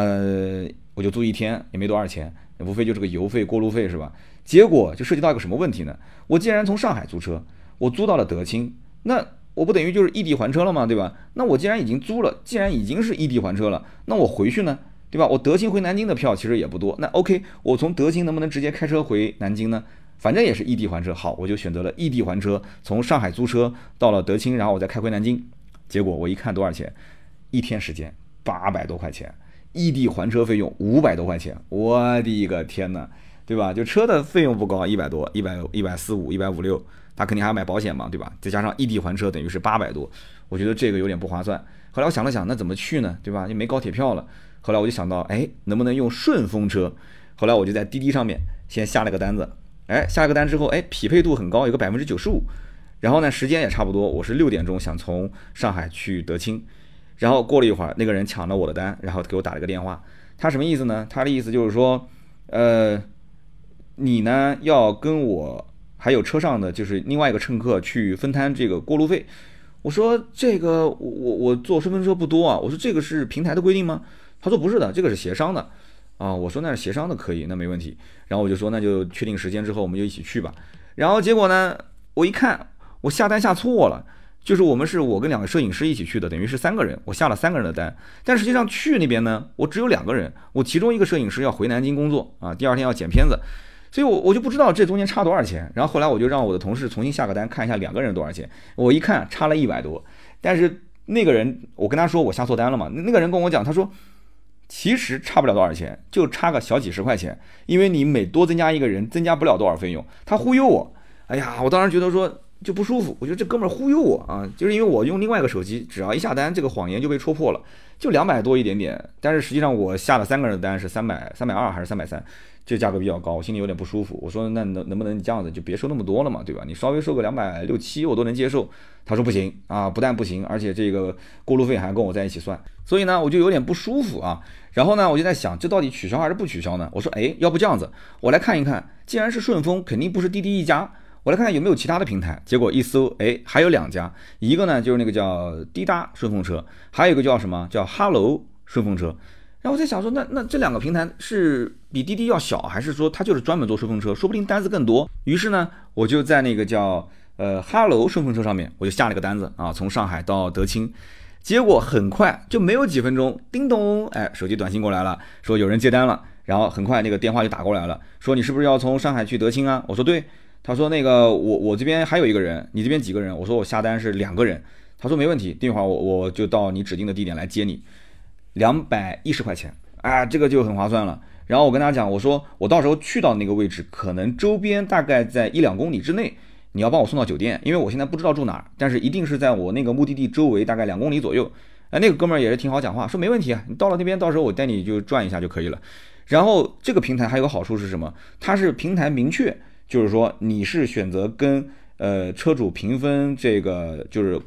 我就租一天，也没多少钱，无非就是个油费、过路费，是吧？结果就涉及到一个什么问题呢？我既然从上海租车，我租到了德清，那我不等于就是异地还车了吗？对吧？那我既然已经租了，既然已经是异地还车了，那我回去呢？对吧？我德清回南京的票其实也不多。那 OK，我从德清能不能直接开车回南京呢？反正也是异地还车。好，我就选择了异地还车，从上海租车到了德清，然后我再开回南京。结果我一看多少钱？一天时间八百多块钱，异地还车费用五百多块钱。我的个天哪，对吧？就车的费用不高，一百多，一百一百四五，一百五六，他肯定还要买保险嘛，对吧？再加上异地还车，等于是八百多。我觉得这个有点不划算。后来我想了想，那怎么去呢？对吧？又没高铁票了。后来我就想到，哎，能不能用顺风车？后来我就在滴滴上面先下了个单子，哎，下了个单之后，哎，匹配度很高，有个百分之九十五。然后呢，时间也差不多，我是六点钟想从上海去德清。然后过了一会儿，那个人抢了我的单，然后给我打了个电话。他什么意思呢？他的意思就是说，呃，你呢要跟我还有车上的就是另外一个乘客去分摊这个过路费。我说这个我我我坐顺风车不多啊。我说这个是平台的规定吗？他说不是的，这个是协商的，啊，我说那是协商的，可以，那没问题。然后我就说那就确定时间之后，我们就一起去吧。然后结果呢，我一看，我下单下错了，就是我们是我跟两个摄影师一起去的，等于是三个人，我下了三个人的单。但实际上去那边呢，我只有两个人，我其中一个摄影师要回南京工作啊，第二天要剪片子，所以我我就不知道这中间差多少钱。然后后来我就让我的同事重新下个单，看一下两个人多少钱。我一看差了一百多，但是那个人我跟他说我下错单了嘛，那个人跟我讲，他说。其实差不了多少钱，就差个小几十块钱，因为你每多增加一个人，增加不了多少费用。他忽悠我，哎呀，我当时觉得说就不舒服，我觉得这哥们儿忽悠我啊，就是因为我用另外一个手机，只要一下单，这个谎言就被戳破了，就两百多一点点，但是实际上我下了三个人的单是三百三百二还是三百三。这价格比较高，我心里有点不舒服。我说那能能不能你这样子就别收那么多了嘛，对吧？你稍微收个两百六七我都能接受。他说不行啊，不但不行，而且这个过路费还跟我在一起算。所以呢，我就有点不舒服啊。然后呢，我就在想，这到底取消还是不取消呢？我说，哎，要不这样子，我来看一看。既然是顺丰，肯定不是滴滴一家，我来看看有没有其他的平台。结果一搜，哎，还有两家，一个呢就是那个叫滴答顺风车，还有一个叫什么叫哈喽顺风车。然后我在想说，那那这两个平台是比滴滴要小，还是说它就是专门做顺风车？说不定单子更多。于是呢，我就在那个叫呃哈喽顺风车上面，我就下了个单子啊，从上海到德清。结果很快就没有几分钟，叮咚，哎，手机短信过来了，说有人接单了。然后很快那个电话就打过来了，说你是不是要从上海去德清啊？我说对。他说那个我我这边还有一个人，你这边几个人？我说我下单是两个人。他说没问题，等会儿我我就到你指定的地点来接你。两百一十块钱，啊，这个就很划算了。然后我跟他讲，我说我到时候去到那个位置，可能周边大概在一两公里之内，你要帮我送到酒店，因为我现在不知道住哪儿，但是一定是在我那个目的地周围大概两公里左右。哎，那个哥们儿也是挺好讲话，说没问题啊，你到了那边，到时候我带你就转一下就可以了。然后这个平台还有个好处是什么？它是平台明确，就是说你是选择跟呃车主平分这个就是。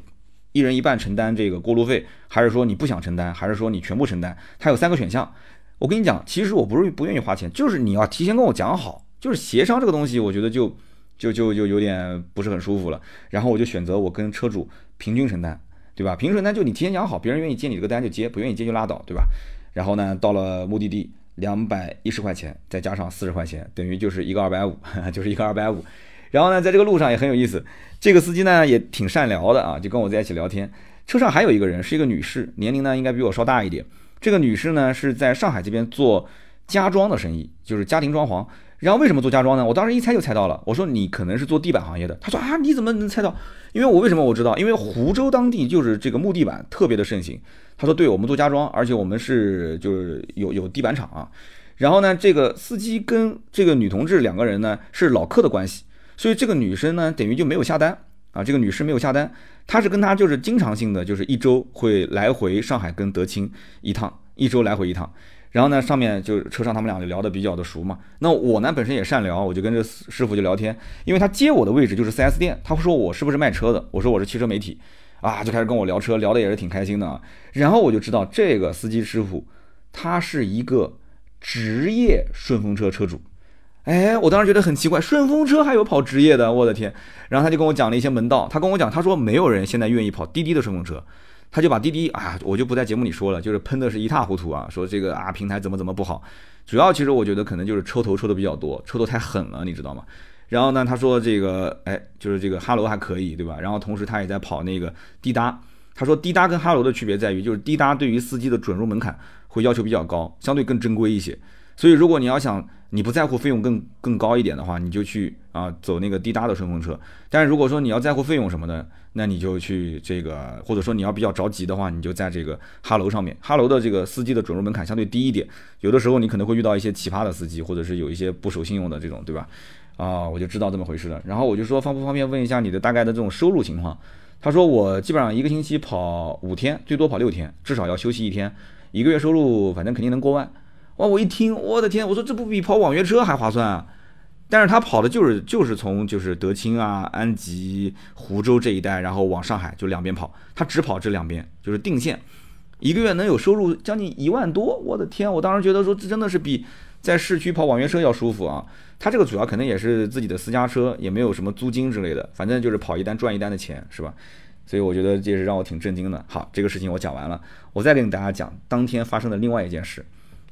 一人一半承担这个过路费，还是说你不想承担，还是说你全部承担？它有三个选项。我跟你讲，其实我不是不愿意花钱，就是你要提前跟我讲好，就是协商这个东西，我觉得就就就就有点不是很舒服了。然后我就选择我跟车主平均承担，对吧？平均承担就你提前讲好，别人愿意接你这个单就接，不愿意接就拉倒，对吧？然后呢，到了目的地，两百一十块钱再加上四十块钱，等于就是一个二百五，<laughs> 就是一个二百五。然后呢，在这个路上也很有意思，这个司机呢也挺善聊的啊，就跟我在一起聊天。车上还有一个人，是一个女士，年龄呢应该比我稍大一点。这个女士呢是在上海这边做家装的生意，就是家庭装潢。然后为什么做家装呢？我当时一猜就猜到了，我说你可能是做地板行业的。他说啊，你怎么能猜到？因为我为什么我知道？因为湖州当地就是这个木地板特别的盛行。他说对我们做家装，而且我们是就是有有地板厂啊。然后呢，这个司机跟这个女同志两个人呢是老客的关系。所以这个女生呢，等于就没有下单啊。这个女士没有下单，她是跟他就是经常性的，就是一周会来回上海跟德清一趟，一周来回一趟。然后呢，上面就车上他们俩就聊得比较的熟嘛。那我呢本身也善聊，我就跟这师傅就聊天，因为他接我的位置就是 4S 店，他会说我是不是卖车的，我说我是汽车媒体，啊，就开始跟我聊车，聊的也是挺开心的啊。然后我就知道这个司机师傅他是一个职业顺风车车主。哎，我当时觉得很奇怪，顺风车还有跑职业的，我的天！然后他就跟我讲了一些门道，他跟我讲，他说没有人现在愿意跑滴滴的顺风车，他就把滴滴啊，我就不在节目里说了，就是喷的是一塌糊涂啊，说这个啊平台怎么怎么不好，主要其实我觉得可能就是抽头抽的比较多，抽的太狠了，你知道吗？然后呢，他说这个哎，就是这个哈罗还可以，对吧？然后同时他也在跑那个滴答，他说滴答跟哈罗的区别在于，就是滴答对于司机的准入门槛会要求比较高，相对更正规一些。所以，如果你要想你不在乎费用更更高一点的话，你就去啊走那个滴答的顺风车。但是如果说你要在乎费用什么的，那你就去这个，或者说你要比较着急的话，你就在这个哈楼上面。哈楼的这个司机的准入门槛相对低一点，有的时候你可能会遇到一些奇葩的司机，或者是有一些不守信用的这种，对吧？啊，我就知道这么回事了。然后我就说方不方便问一下你的大概的这种收入情况？他说我基本上一个星期跑五天，最多跑六天，至少要休息一天，一个月收入反正肯定能过万。哇！我一听，我的天！我说这不比跑网约车还划算啊？但是他跑的就是就是从就是德清啊、安吉、湖州这一带，然后往上海就两边跑，他只跑这两边，就是定线，一个月能有收入将近一万多。我的天！我当时觉得说这真的是比在市区跑网约车要舒服啊。他这个主要可能也是自己的私家车，也没有什么租金之类的，反正就是跑一单赚一单的钱，是吧？所以我觉得这是让我挺震惊的。好，这个事情我讲完了，我再跟大家讲当天发生的另外一件事。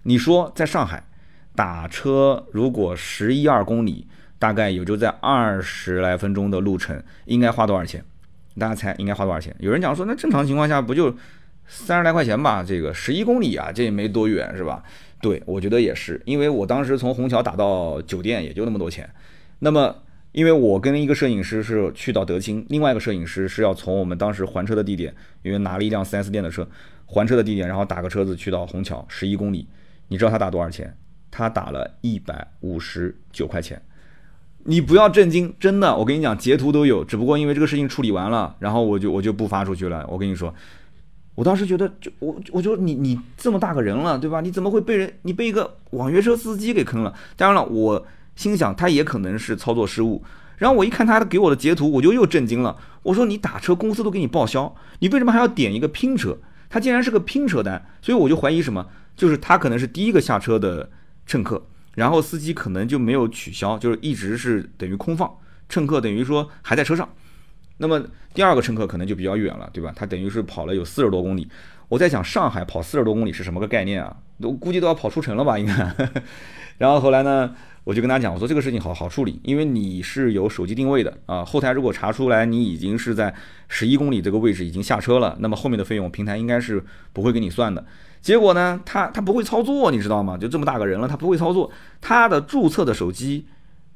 你说在上海打车，如果十一二公里，大概也就在二十来分钟的路程，应该花多少钱？大家猜应该花多少钱？有人讲说，那正常情况下不就三十来块钱吧？这个十一公里啊，这也没多远是吧？对，我觉得也是，因为我当时从虹桥打到酒店也就那么多钱。那么，因为我跟一个摄影师是去到德清，另外一个摄影师是要从我们当时还车的地点，因为拿了一辆 4S 店的车，还车的地点，然后打个车子去到虹桥，十一公里。你知道他打多少钱？他打了一百五十九块钱。你不要震惊，真的，我跟你讲，截图都有。只不过因为这个事情处理完了，然后我就我就不发出去了。我跟你说，我当时觉得，就我我就你你这么大个人了，对吧？你怎么会被人你被一个网约车司机给坑了？当然了，我心想他也可能是操作失误。然后我一看他给我的截图，我就又震惊了。我说你打车公司都给你报销，你为什么还要点一个拼车？他竟然是个拼车单，所以我就怀疑什么？就是他可能是第一个下车的乘客，然后司机可能就没有取消，就是一直是等于空放，乘客等于说还在车上。那么第二个乘客可能就比较远了，对吧？他等于是跑了有四十多公里。我在想上海跑四十多公里是什么个概念啊？我估计都要跑出城了吧，应该。<laughs> 然后后来呢？我就跟他讲，我说这个事情好好处理，因为你是有手机定位的啊，后台如果查出来你已经是在十一公里这个位置已经下车了，那么后面的费用平台应该是不会给你算的。结果呢，他他不会操作，你知道吗？就这么大个人了，他不会操作，他的注册的手机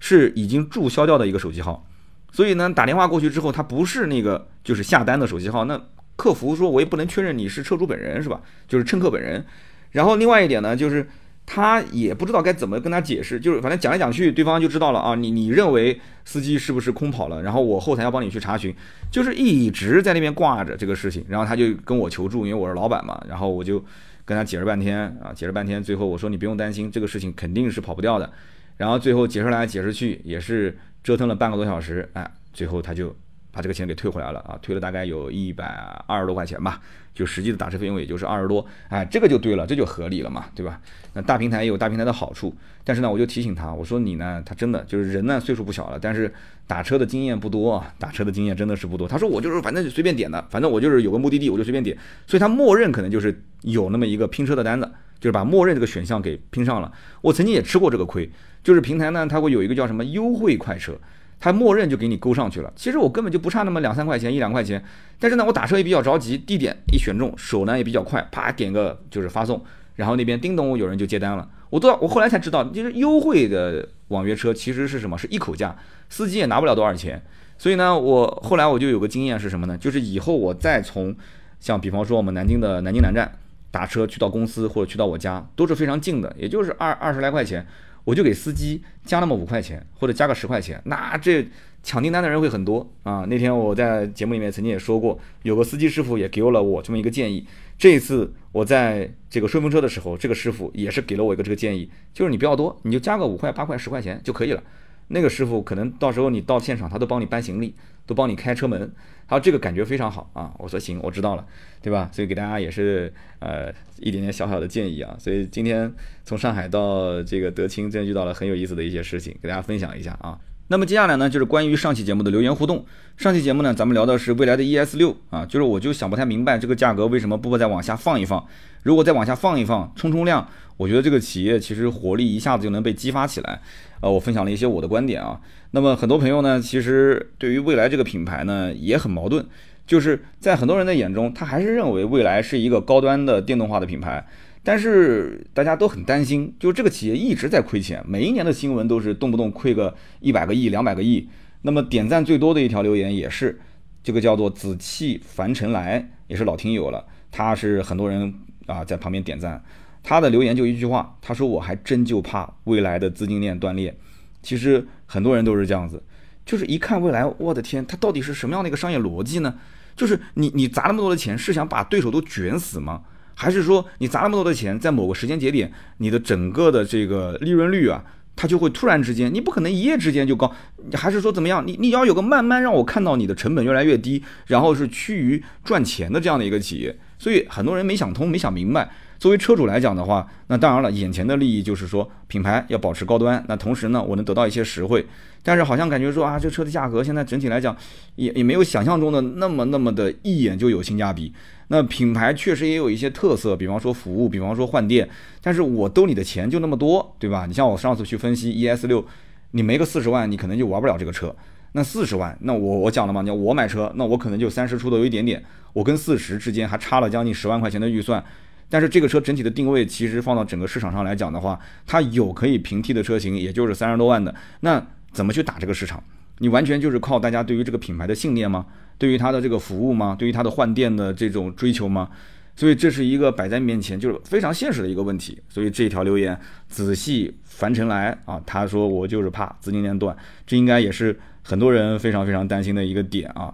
是已经注销掉的一个手机号，所以呢，打电话过去之后，他不是那个就是下单的手机号，那客服说我也不能确认你是车主本人是吧？就是乘客本人。然后另外一点呢，就是。他也不知道该怎么跟他解释，就是反正讲来讲去，对方就知道了啊。你你认为司机是不是空跑了？然后我后台要帮你去查询，就是一直在那边挂着这个事情。然后他就跟我求助，因为我是老板嘛。然后我就跟他解释半天啊，解释半天，最后我说你不用担心，这个事情肯定是跑不掉的。然后最后解释来解释去，也是折腾了半个多小时，哎，最后他就。把这个钱给退回来了啊，退了大概有一百二十多块钱吧，就实际的打车费用也就是二十多，哎，这个就对了，这就合理了嘛，对吧？那大平台也有大平台的好处，但是呢，我就提醒他，我说你呢，他真的就是人呢，岁数不小了，但是打车的经验不多啊，打车的经验真的是不多。他说我就是反正随便点的，反正我就是有个目的地我就随便点，所以他默认可能就是有那么一个拼车的单子，就是把默认这个选项给拼上了。我曾经也吃过这个亏，就是平台呢，它会有一个叫什么优惠快车。它默认就给你勾上去了，其实我根本就不差那么两三块钱一两块钱，但是呢，我打车也比较着急，地点一选中，手呢也比较快，啪点个就是发送，然后那边叮咚有人就接单了。我都我后来才知道，就是优惠的网约车其实是什么？是一口价，司机也拿不了多少钱。所以呢，我后来我就有个经验是什么呢？就是以后我再从像比方说我们南京的南京南站打车去到公司或者去到我家都是非常近的，也就是二二十来块钱。我就给司机加那么五块钱，或者加个十块钱，那这抢订单的人会很多啊。那天我在节目里面曾经也说过，有个司机师傅也给了我这么一个建议。这一次我在这个顺风车的时候，这个师傅也是给了我一个这个建议，就是你不要多，你就加个五块、八块、十块钱就可以了。那个师傅可能到时候你到现场，他都帮你搬行李，都帮你开车门，他说这个感觉非常好啊。我说行，我知道了，对吧？所以给大家也是呃一点点小小的建议啊。所以今天从上海到这个德清，真的遇到了很有意思的一些事情，给大家分享一下啊。那么接下来呢，就是关于上期节目的留言互动。上期节目呢，咱们聊的是未来的 ES 六啊，就是我就想不太明白这个价格为什么不再往下放一放？如果再往下放一放，冲冲量，我觉得这个企业其实活力一下子就能被激发起来。呃，我分享了一些我的观点啊。那么很多朋友呢，其实对于未来这个品牌呢也很矛盾，就是在很多人的眼中，他还是认为未来是一个高端的电动化的品牌。但是大家都很担心，就这个企业一直在亏钱，每一年的新闻都是动不动亏个一百个亿、两百个亿。那么点赞最多的一条留言也是这个叫做“紫气凡尘来”，也是老听友了，他是很多人啊在旁边点赞。他的留言就一句话，他说：“我还真就怕未来的资金链断裂。”其实很多人都是这样子，就是一看未来，我的天，他到底是什么样的一个商业逻辑呢？就是你你砸那么多的钱，是想把对手都卷死吗？还是说你砸那么多的钱，在某个时间节点，你的整个的这个利润率啊，它就会突然之间，你不可能一夜之间就高。还是说怎么样？你你要有个慢慢让我看到你的成本越来越低，然后是趋于赚钱的这样的一个企业。所以很多人没想通，没想明白。作为车主来讲的话，那当然了，眼前的利益就是说品牌要保持高端，那同时呢，我能得到一些实惠。但是好像感觉说啊，这车的价格现在整体来讲，也也没有想象中的那么那么的一眼就有性价比。那品牌确实也有一些特色，比方说服务，比方说换电。但是我兜里的钱就那么多，对吧？你像我上次去分析 ES 六，你没个四十万，你可能就玩不了这个车。那四十万，那我我讲了嘛，你要我买车，那我可能就三十出头一点点，我跟四十之间还差了将近十万块钱的预算。但是这个车整体的定位，其实放到整个市场上来讲的话，它有可以平替的车型，也就是三十多万的。那怎么去打这个市场？你完全就是靠大家对于这个品牌的信念吗？对于它的这个服务吗？对于它的换电的这种追求吗？所以这是一个摆在面前就是非常现实的一个问题。所以这条留言仔细凡尘来啊，他说我就是怕资金链断，这应该也是很多人非常非常担心的一个点啊。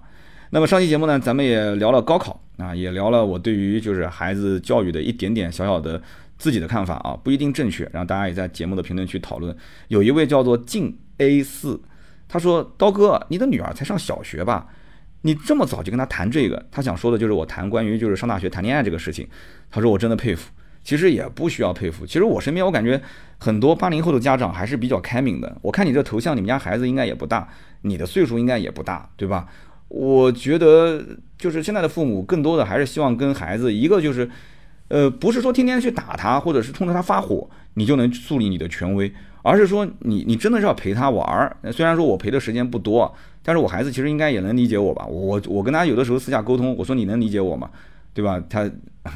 那么上期节目呢，咱们也聊了高考啊，也聊了我对于就是孩子教育的一点点小小的自己的看法啊，不一定正确，然后大家也在节目的评论区讨论。有一位叫做静 A 四，他说刀哥，你的女儿才上小学吧？你这么早就跟他谈这个，他想说的就是我谈关于就是上大学谈恋爱这个事情。他说我真的佩服，其实也不需要佩服。其实我身边我感觉很多八零后的家长还是比较开明的。我看你这头像，你们家孩子应该也不大，你的岁数应该也不大，对吧？我觉得就是现在的父母更多的还是希望跟孩子一个就是，呃，不是说天天去打他，或者是冲着他发火，你就能树立你的权威，而是说你你真的是要陪他玩儿。虽然说我陪的时间不多。但是我孩子其实应该也能理解我吧，我我跟他有的时候私下沟通，我说你能理解我吗？对吧？他，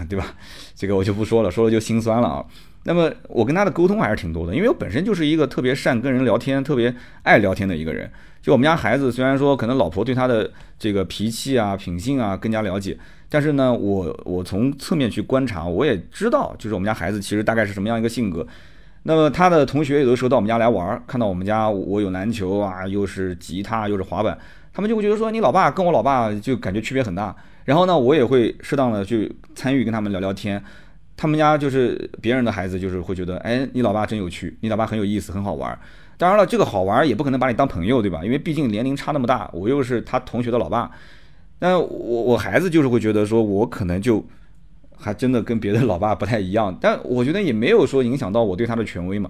对吧？这个我就不说了，说了就心酸了啊。那么我跟他的沟通还是挺多的，因为我本身就是一个特别善跟人聊天、特别爱聊天的一个人。就我们家孩子，虽然说可能老婆对他的这个脾气啊、品性啊更加了解，但是呢，我我从侧面去观察，我也知道，就是我们家孩子其实大概是什么样一个性格。那么他的同学有的时候到我们家来玩，看到我们家我有篮球啊，又是吉他，又是滑板，他们就会觉得说你老爸跟我老爸就感觉区别很大。然后呢，我也会适当的去参与跟他们聊聊天。他们家就是别人的孩子，就是会觉得，哎，你老爸真有趣，你老爸很有意思，很好玩。当然了，这个好玩也不可能把你当朋友，对吧？因为毕竟年龄差那么大，我又是他同学的老爸。那我我孩子就是会觉得说，我可能就。还真的跟别的老爸不太一样，但我觉得也没有说影响到我对他的权威嘛。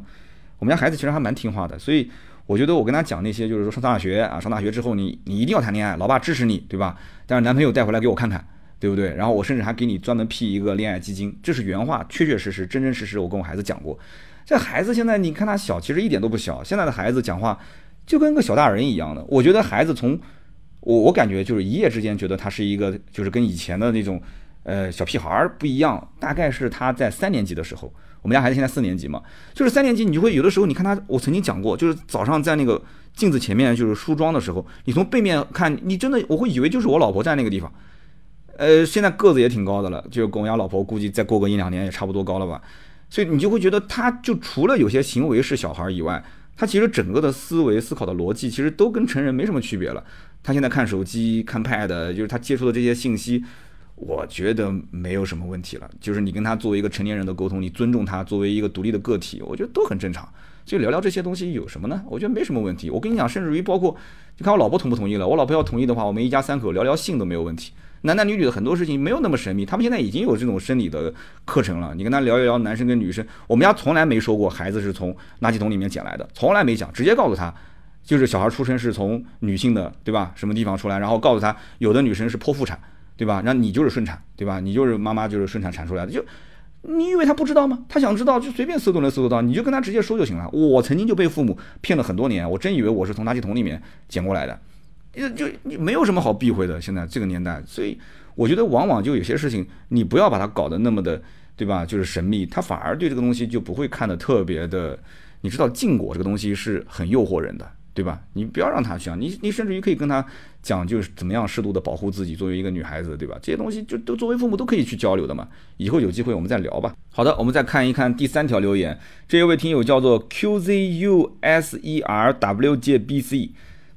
我们家孩子其实还蛮听话的，所以我觉得我跟他讲那些，就是说上大学啊，上大学之后你你一定要谈恋爱，老爸支持你，对吧？但是男朋友带回来给我看看，对不对？然后我甚至还给你专门辟一个恋爱基金，这是原话，确确实实、真真实实，我跟我孩子讲过。这孩子现在你看他小，其实一点都不小，现在的孩子讲话就跟个小大人一样的。我觉得孩子从我我感觉就是一夜之间觉得他是一个，就是跟以前的那种。呃，小屁孩儿不一样，大概是他在三年级的时候，我们家孩子现在四年级嘛，就是三年级，你就会有的时候，你看他，我曾经讲过，就是早上在那个镜子前面就是梳妆的时候，你从背面看，你真的我会以为就是我老婆在那个地方。呃，现在个子也挺高的了，就跟我家老婆估计再过个一两年也差不多高了吧，所以你就会觉得他就除了有些行为是小孩以外，他其实整个的思维思考的逻辑其实都跟成人没什么区别了。他现在看手机看 pad，就是他接触的这些信息。我觉得没有什么问题了。就是你跟他作为一个成年人的沟通，你尊重他作为一个独立的个体，我觉得都很正常。就聊聊这些东西有什么呢？我觉得没什么问题。我跟你讲，甚至于包括，你看我老婆同不同意了。我老婆要同意的话，我们一家三口聊聊性都没有问题。男男女女的很多事情没有那么神秘，他们现在已经有这种生理的课程了。你跟他聊一聊男生跟女生，我们家从来没说过孩子是从垃圾桶里面捡来的，从来没讲，直接告诉他，就是小孩出生是从女性的，对吧？什么地方出来，然后告诉他，有的女生是剖腹产，对吧？那你就是顺产，对吧？你就是妈妈就是顺产产出来的，就。你以为他不知道吗？他想知道就随便搜都能搜得到，你就跟他直接说就行了。我曾经就被父母骗了很多年，我真以为我是从垃圾桶里面捡过来的，就就你没有什么好避讳的。现在这个年代，所以我觉得往往就有些事情，你不要把它搞得那么的，对吧？就是神秘，他反而对这个东西就不会看得特别的。你知道禁果这个东西是很诱惑人的。对吧？你不要让他去啊！你你甚至于可以跟他讲，就是怎么样适度的保护自己，作为一个女孩子，对吧？这些东西就都作为父母都可以去交流的嘛。以后有机会我们再聊吧。好的，我们再看一看第三条留言。这位听友叫做 QZUSERWJBC，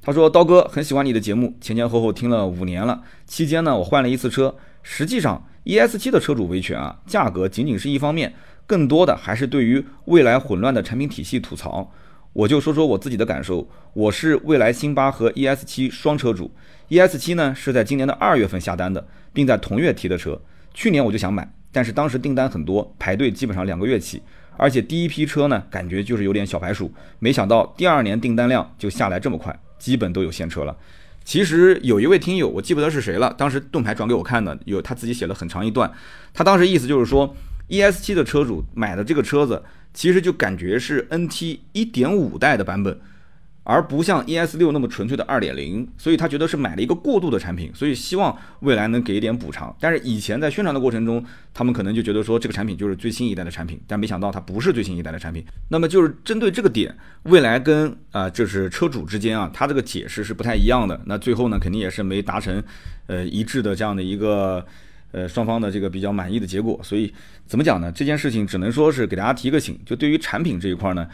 他说：刀哥很喜欢你的节目，前前后后听了五年了。期间呢，我换了一次车。实际上，ES7 的车主维权啊，价格仅仅是一方面，更多的还是对于未来混乱的产品体系吐槽。我就说说我自己的感受。我是蔚来星八和 ES 七双车主，ES 七呢是在今年的二月份下单的，并在同月提的车。去年我就想买，但是当时订单很多，排队基本上两个月起，而且第一批车呢感觉就是有点小白鼠。没想到第二年订单量就下来这么快，基本都有现车了。其实有一位听友，我记不得是谁了，当时盾牌转给我看的，有他自己写了很长一段，他当时意思就是说，ES 七的车主买的这个车子。其实就感觉是 NT 一点五代的版本，而不像 ES 六那么纯粹的二点零，所以他觉得是买了一个过渡的产品，所以希望未来能给一点补偿。但是以前在宣传的过程中，他们可能就觉得说这个产品就是最新一代的产品，但没想到它不是最新一代的产品。那么就是针对这个点，未来跟啊就是车主之间啊，他这个解释是不太一样的。那最后呢，肯定也是没达成呃一致的这样的一个。呃，双方的这个比较满意的结果，所以怎么讲呢？这件事情只能说是给大家提个醒，就对于产品这一块呢，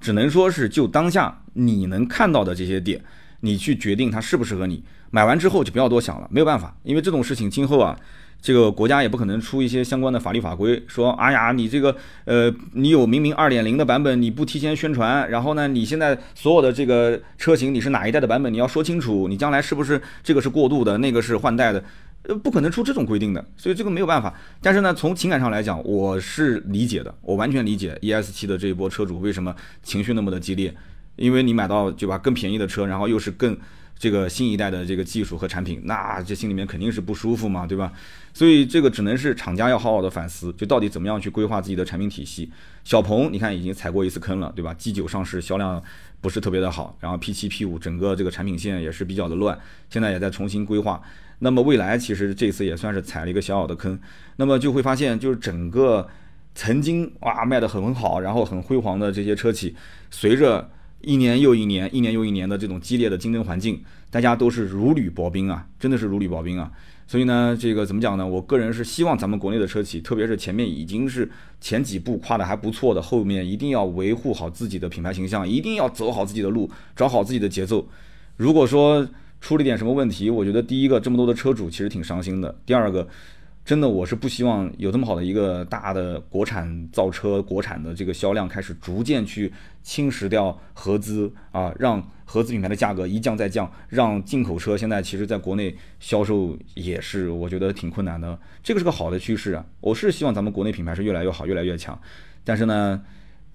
只能说是就当下你能看到的这些点，你去决定它适不适合你。买完之后就不要多想了，没有办法，因为这种事情今后啊，这个国家也不可能出一些相关的法律法规，说，哎呀，你这个呃，你有明明二点零的版本，你不提前宣传，然后呢，你现在所有的这个车型你是哪一代的版本，你要说清楚，你将来是不是这个是过渡的，那个是换代的。呃，不可能出这种规定的，所以这个没有办法。但是呢，从情感上来讲，我是理解的，我完全理解 ES 七的这一波车主为什么情绪那么的激烈，因为你买到对吧更便宜的车，然后又是更这个新一代的这个技术和产品，那这心里面肯定是不舒服嘛，对吧？所以这个只能是厂家要好好的反思，就到底怎么样去规划自己的产品体系。小鹏你看已经踩过一次坑了，对吧？G 九上市销量不是特别的好，然后 P 七 P 五整个这个产品线也是比较的乱，现在也在重新规划。那么未来其实这次也算是踩了一个小小的坑，那么就会发现，就是整个曾经哇卖的很好，然后很辉煌的这些车企，随着一年又一年、一年又一年的这种激烈的竞争环境，大家都是如履薄冰啊，真的是如履薄冰啊。所以呢，这个怎么讲呢？我个人是希望咱们国内的车企，特别是前面已经是前几步跨的还不错的，后面一定要维护好自己的品牌形象，一定要走好自己的路，找好自己的节奏。如果说，出了点什么问题？我觉得第一个，这么多的车主其实挺伤心的。第二个，真的我是不希望有这么好的一个大的国产造车，国产的这个销量开始逐渐去侵蚀掉合资啊，让合资品牌的价格一降再降，让进口车现在其实在国内销售也是我觉得挺困难的。这个是个好的趋势啊，我是希望咱们国内品牌是越来越好，越来越强。但是呢。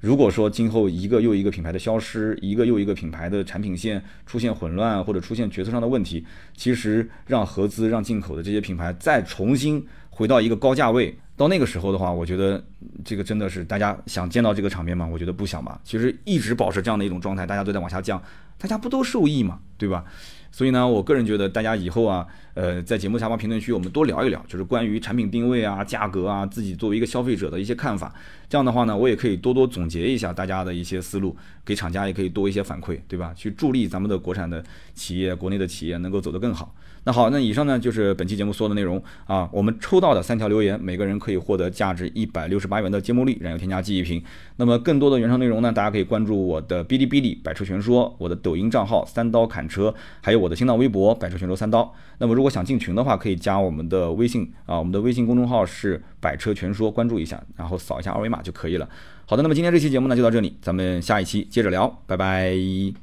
如果说今后一个又一个品牌的消失，一个又一个品牌的产品线出现混乱或者出现决策上的问题，其实让合资、让进口的这些品牌再重新回到一个高价位，到那个时候的话，我觉得这个真的是大家想见到这个场面吗？我觉得不想吧。其实一直保持这样的一种状态，大家都在往下降，大家不都受益嘛，对吧？所以呢，我个人觉得大家以后啊，呃，在节目下方评论区我们多聊一聊，就是关于产品定位啊、价格啊，自己作为一个消费者的一些看法。这样的话呢，我也可以多多总结一下大家的一些思路，给厂家也可以多一些反馈，对吧？去助力咱们的国产的企业、国内的企业能够走得更好。那好，那以上呢就是本期节目所有的内容啊。我们抽到的三条留言，每个人可以获得价值一百六十八元的芥末绿燃油添加剂一瓶。那么更多的原创内容呢，大家可以关注我的哔哩哔哩百车全说，我的抖音账号三刀砍车，还有我的新浪微博百车全说三刀。那么如果想进群的话，可以加我们的微信啊，我们的微信公众号是百车全说，关注一下，然后扫一下二维码就可以了。好的，那么今天这期节目呢就到这里，咱们下一期接着聊，拜拜。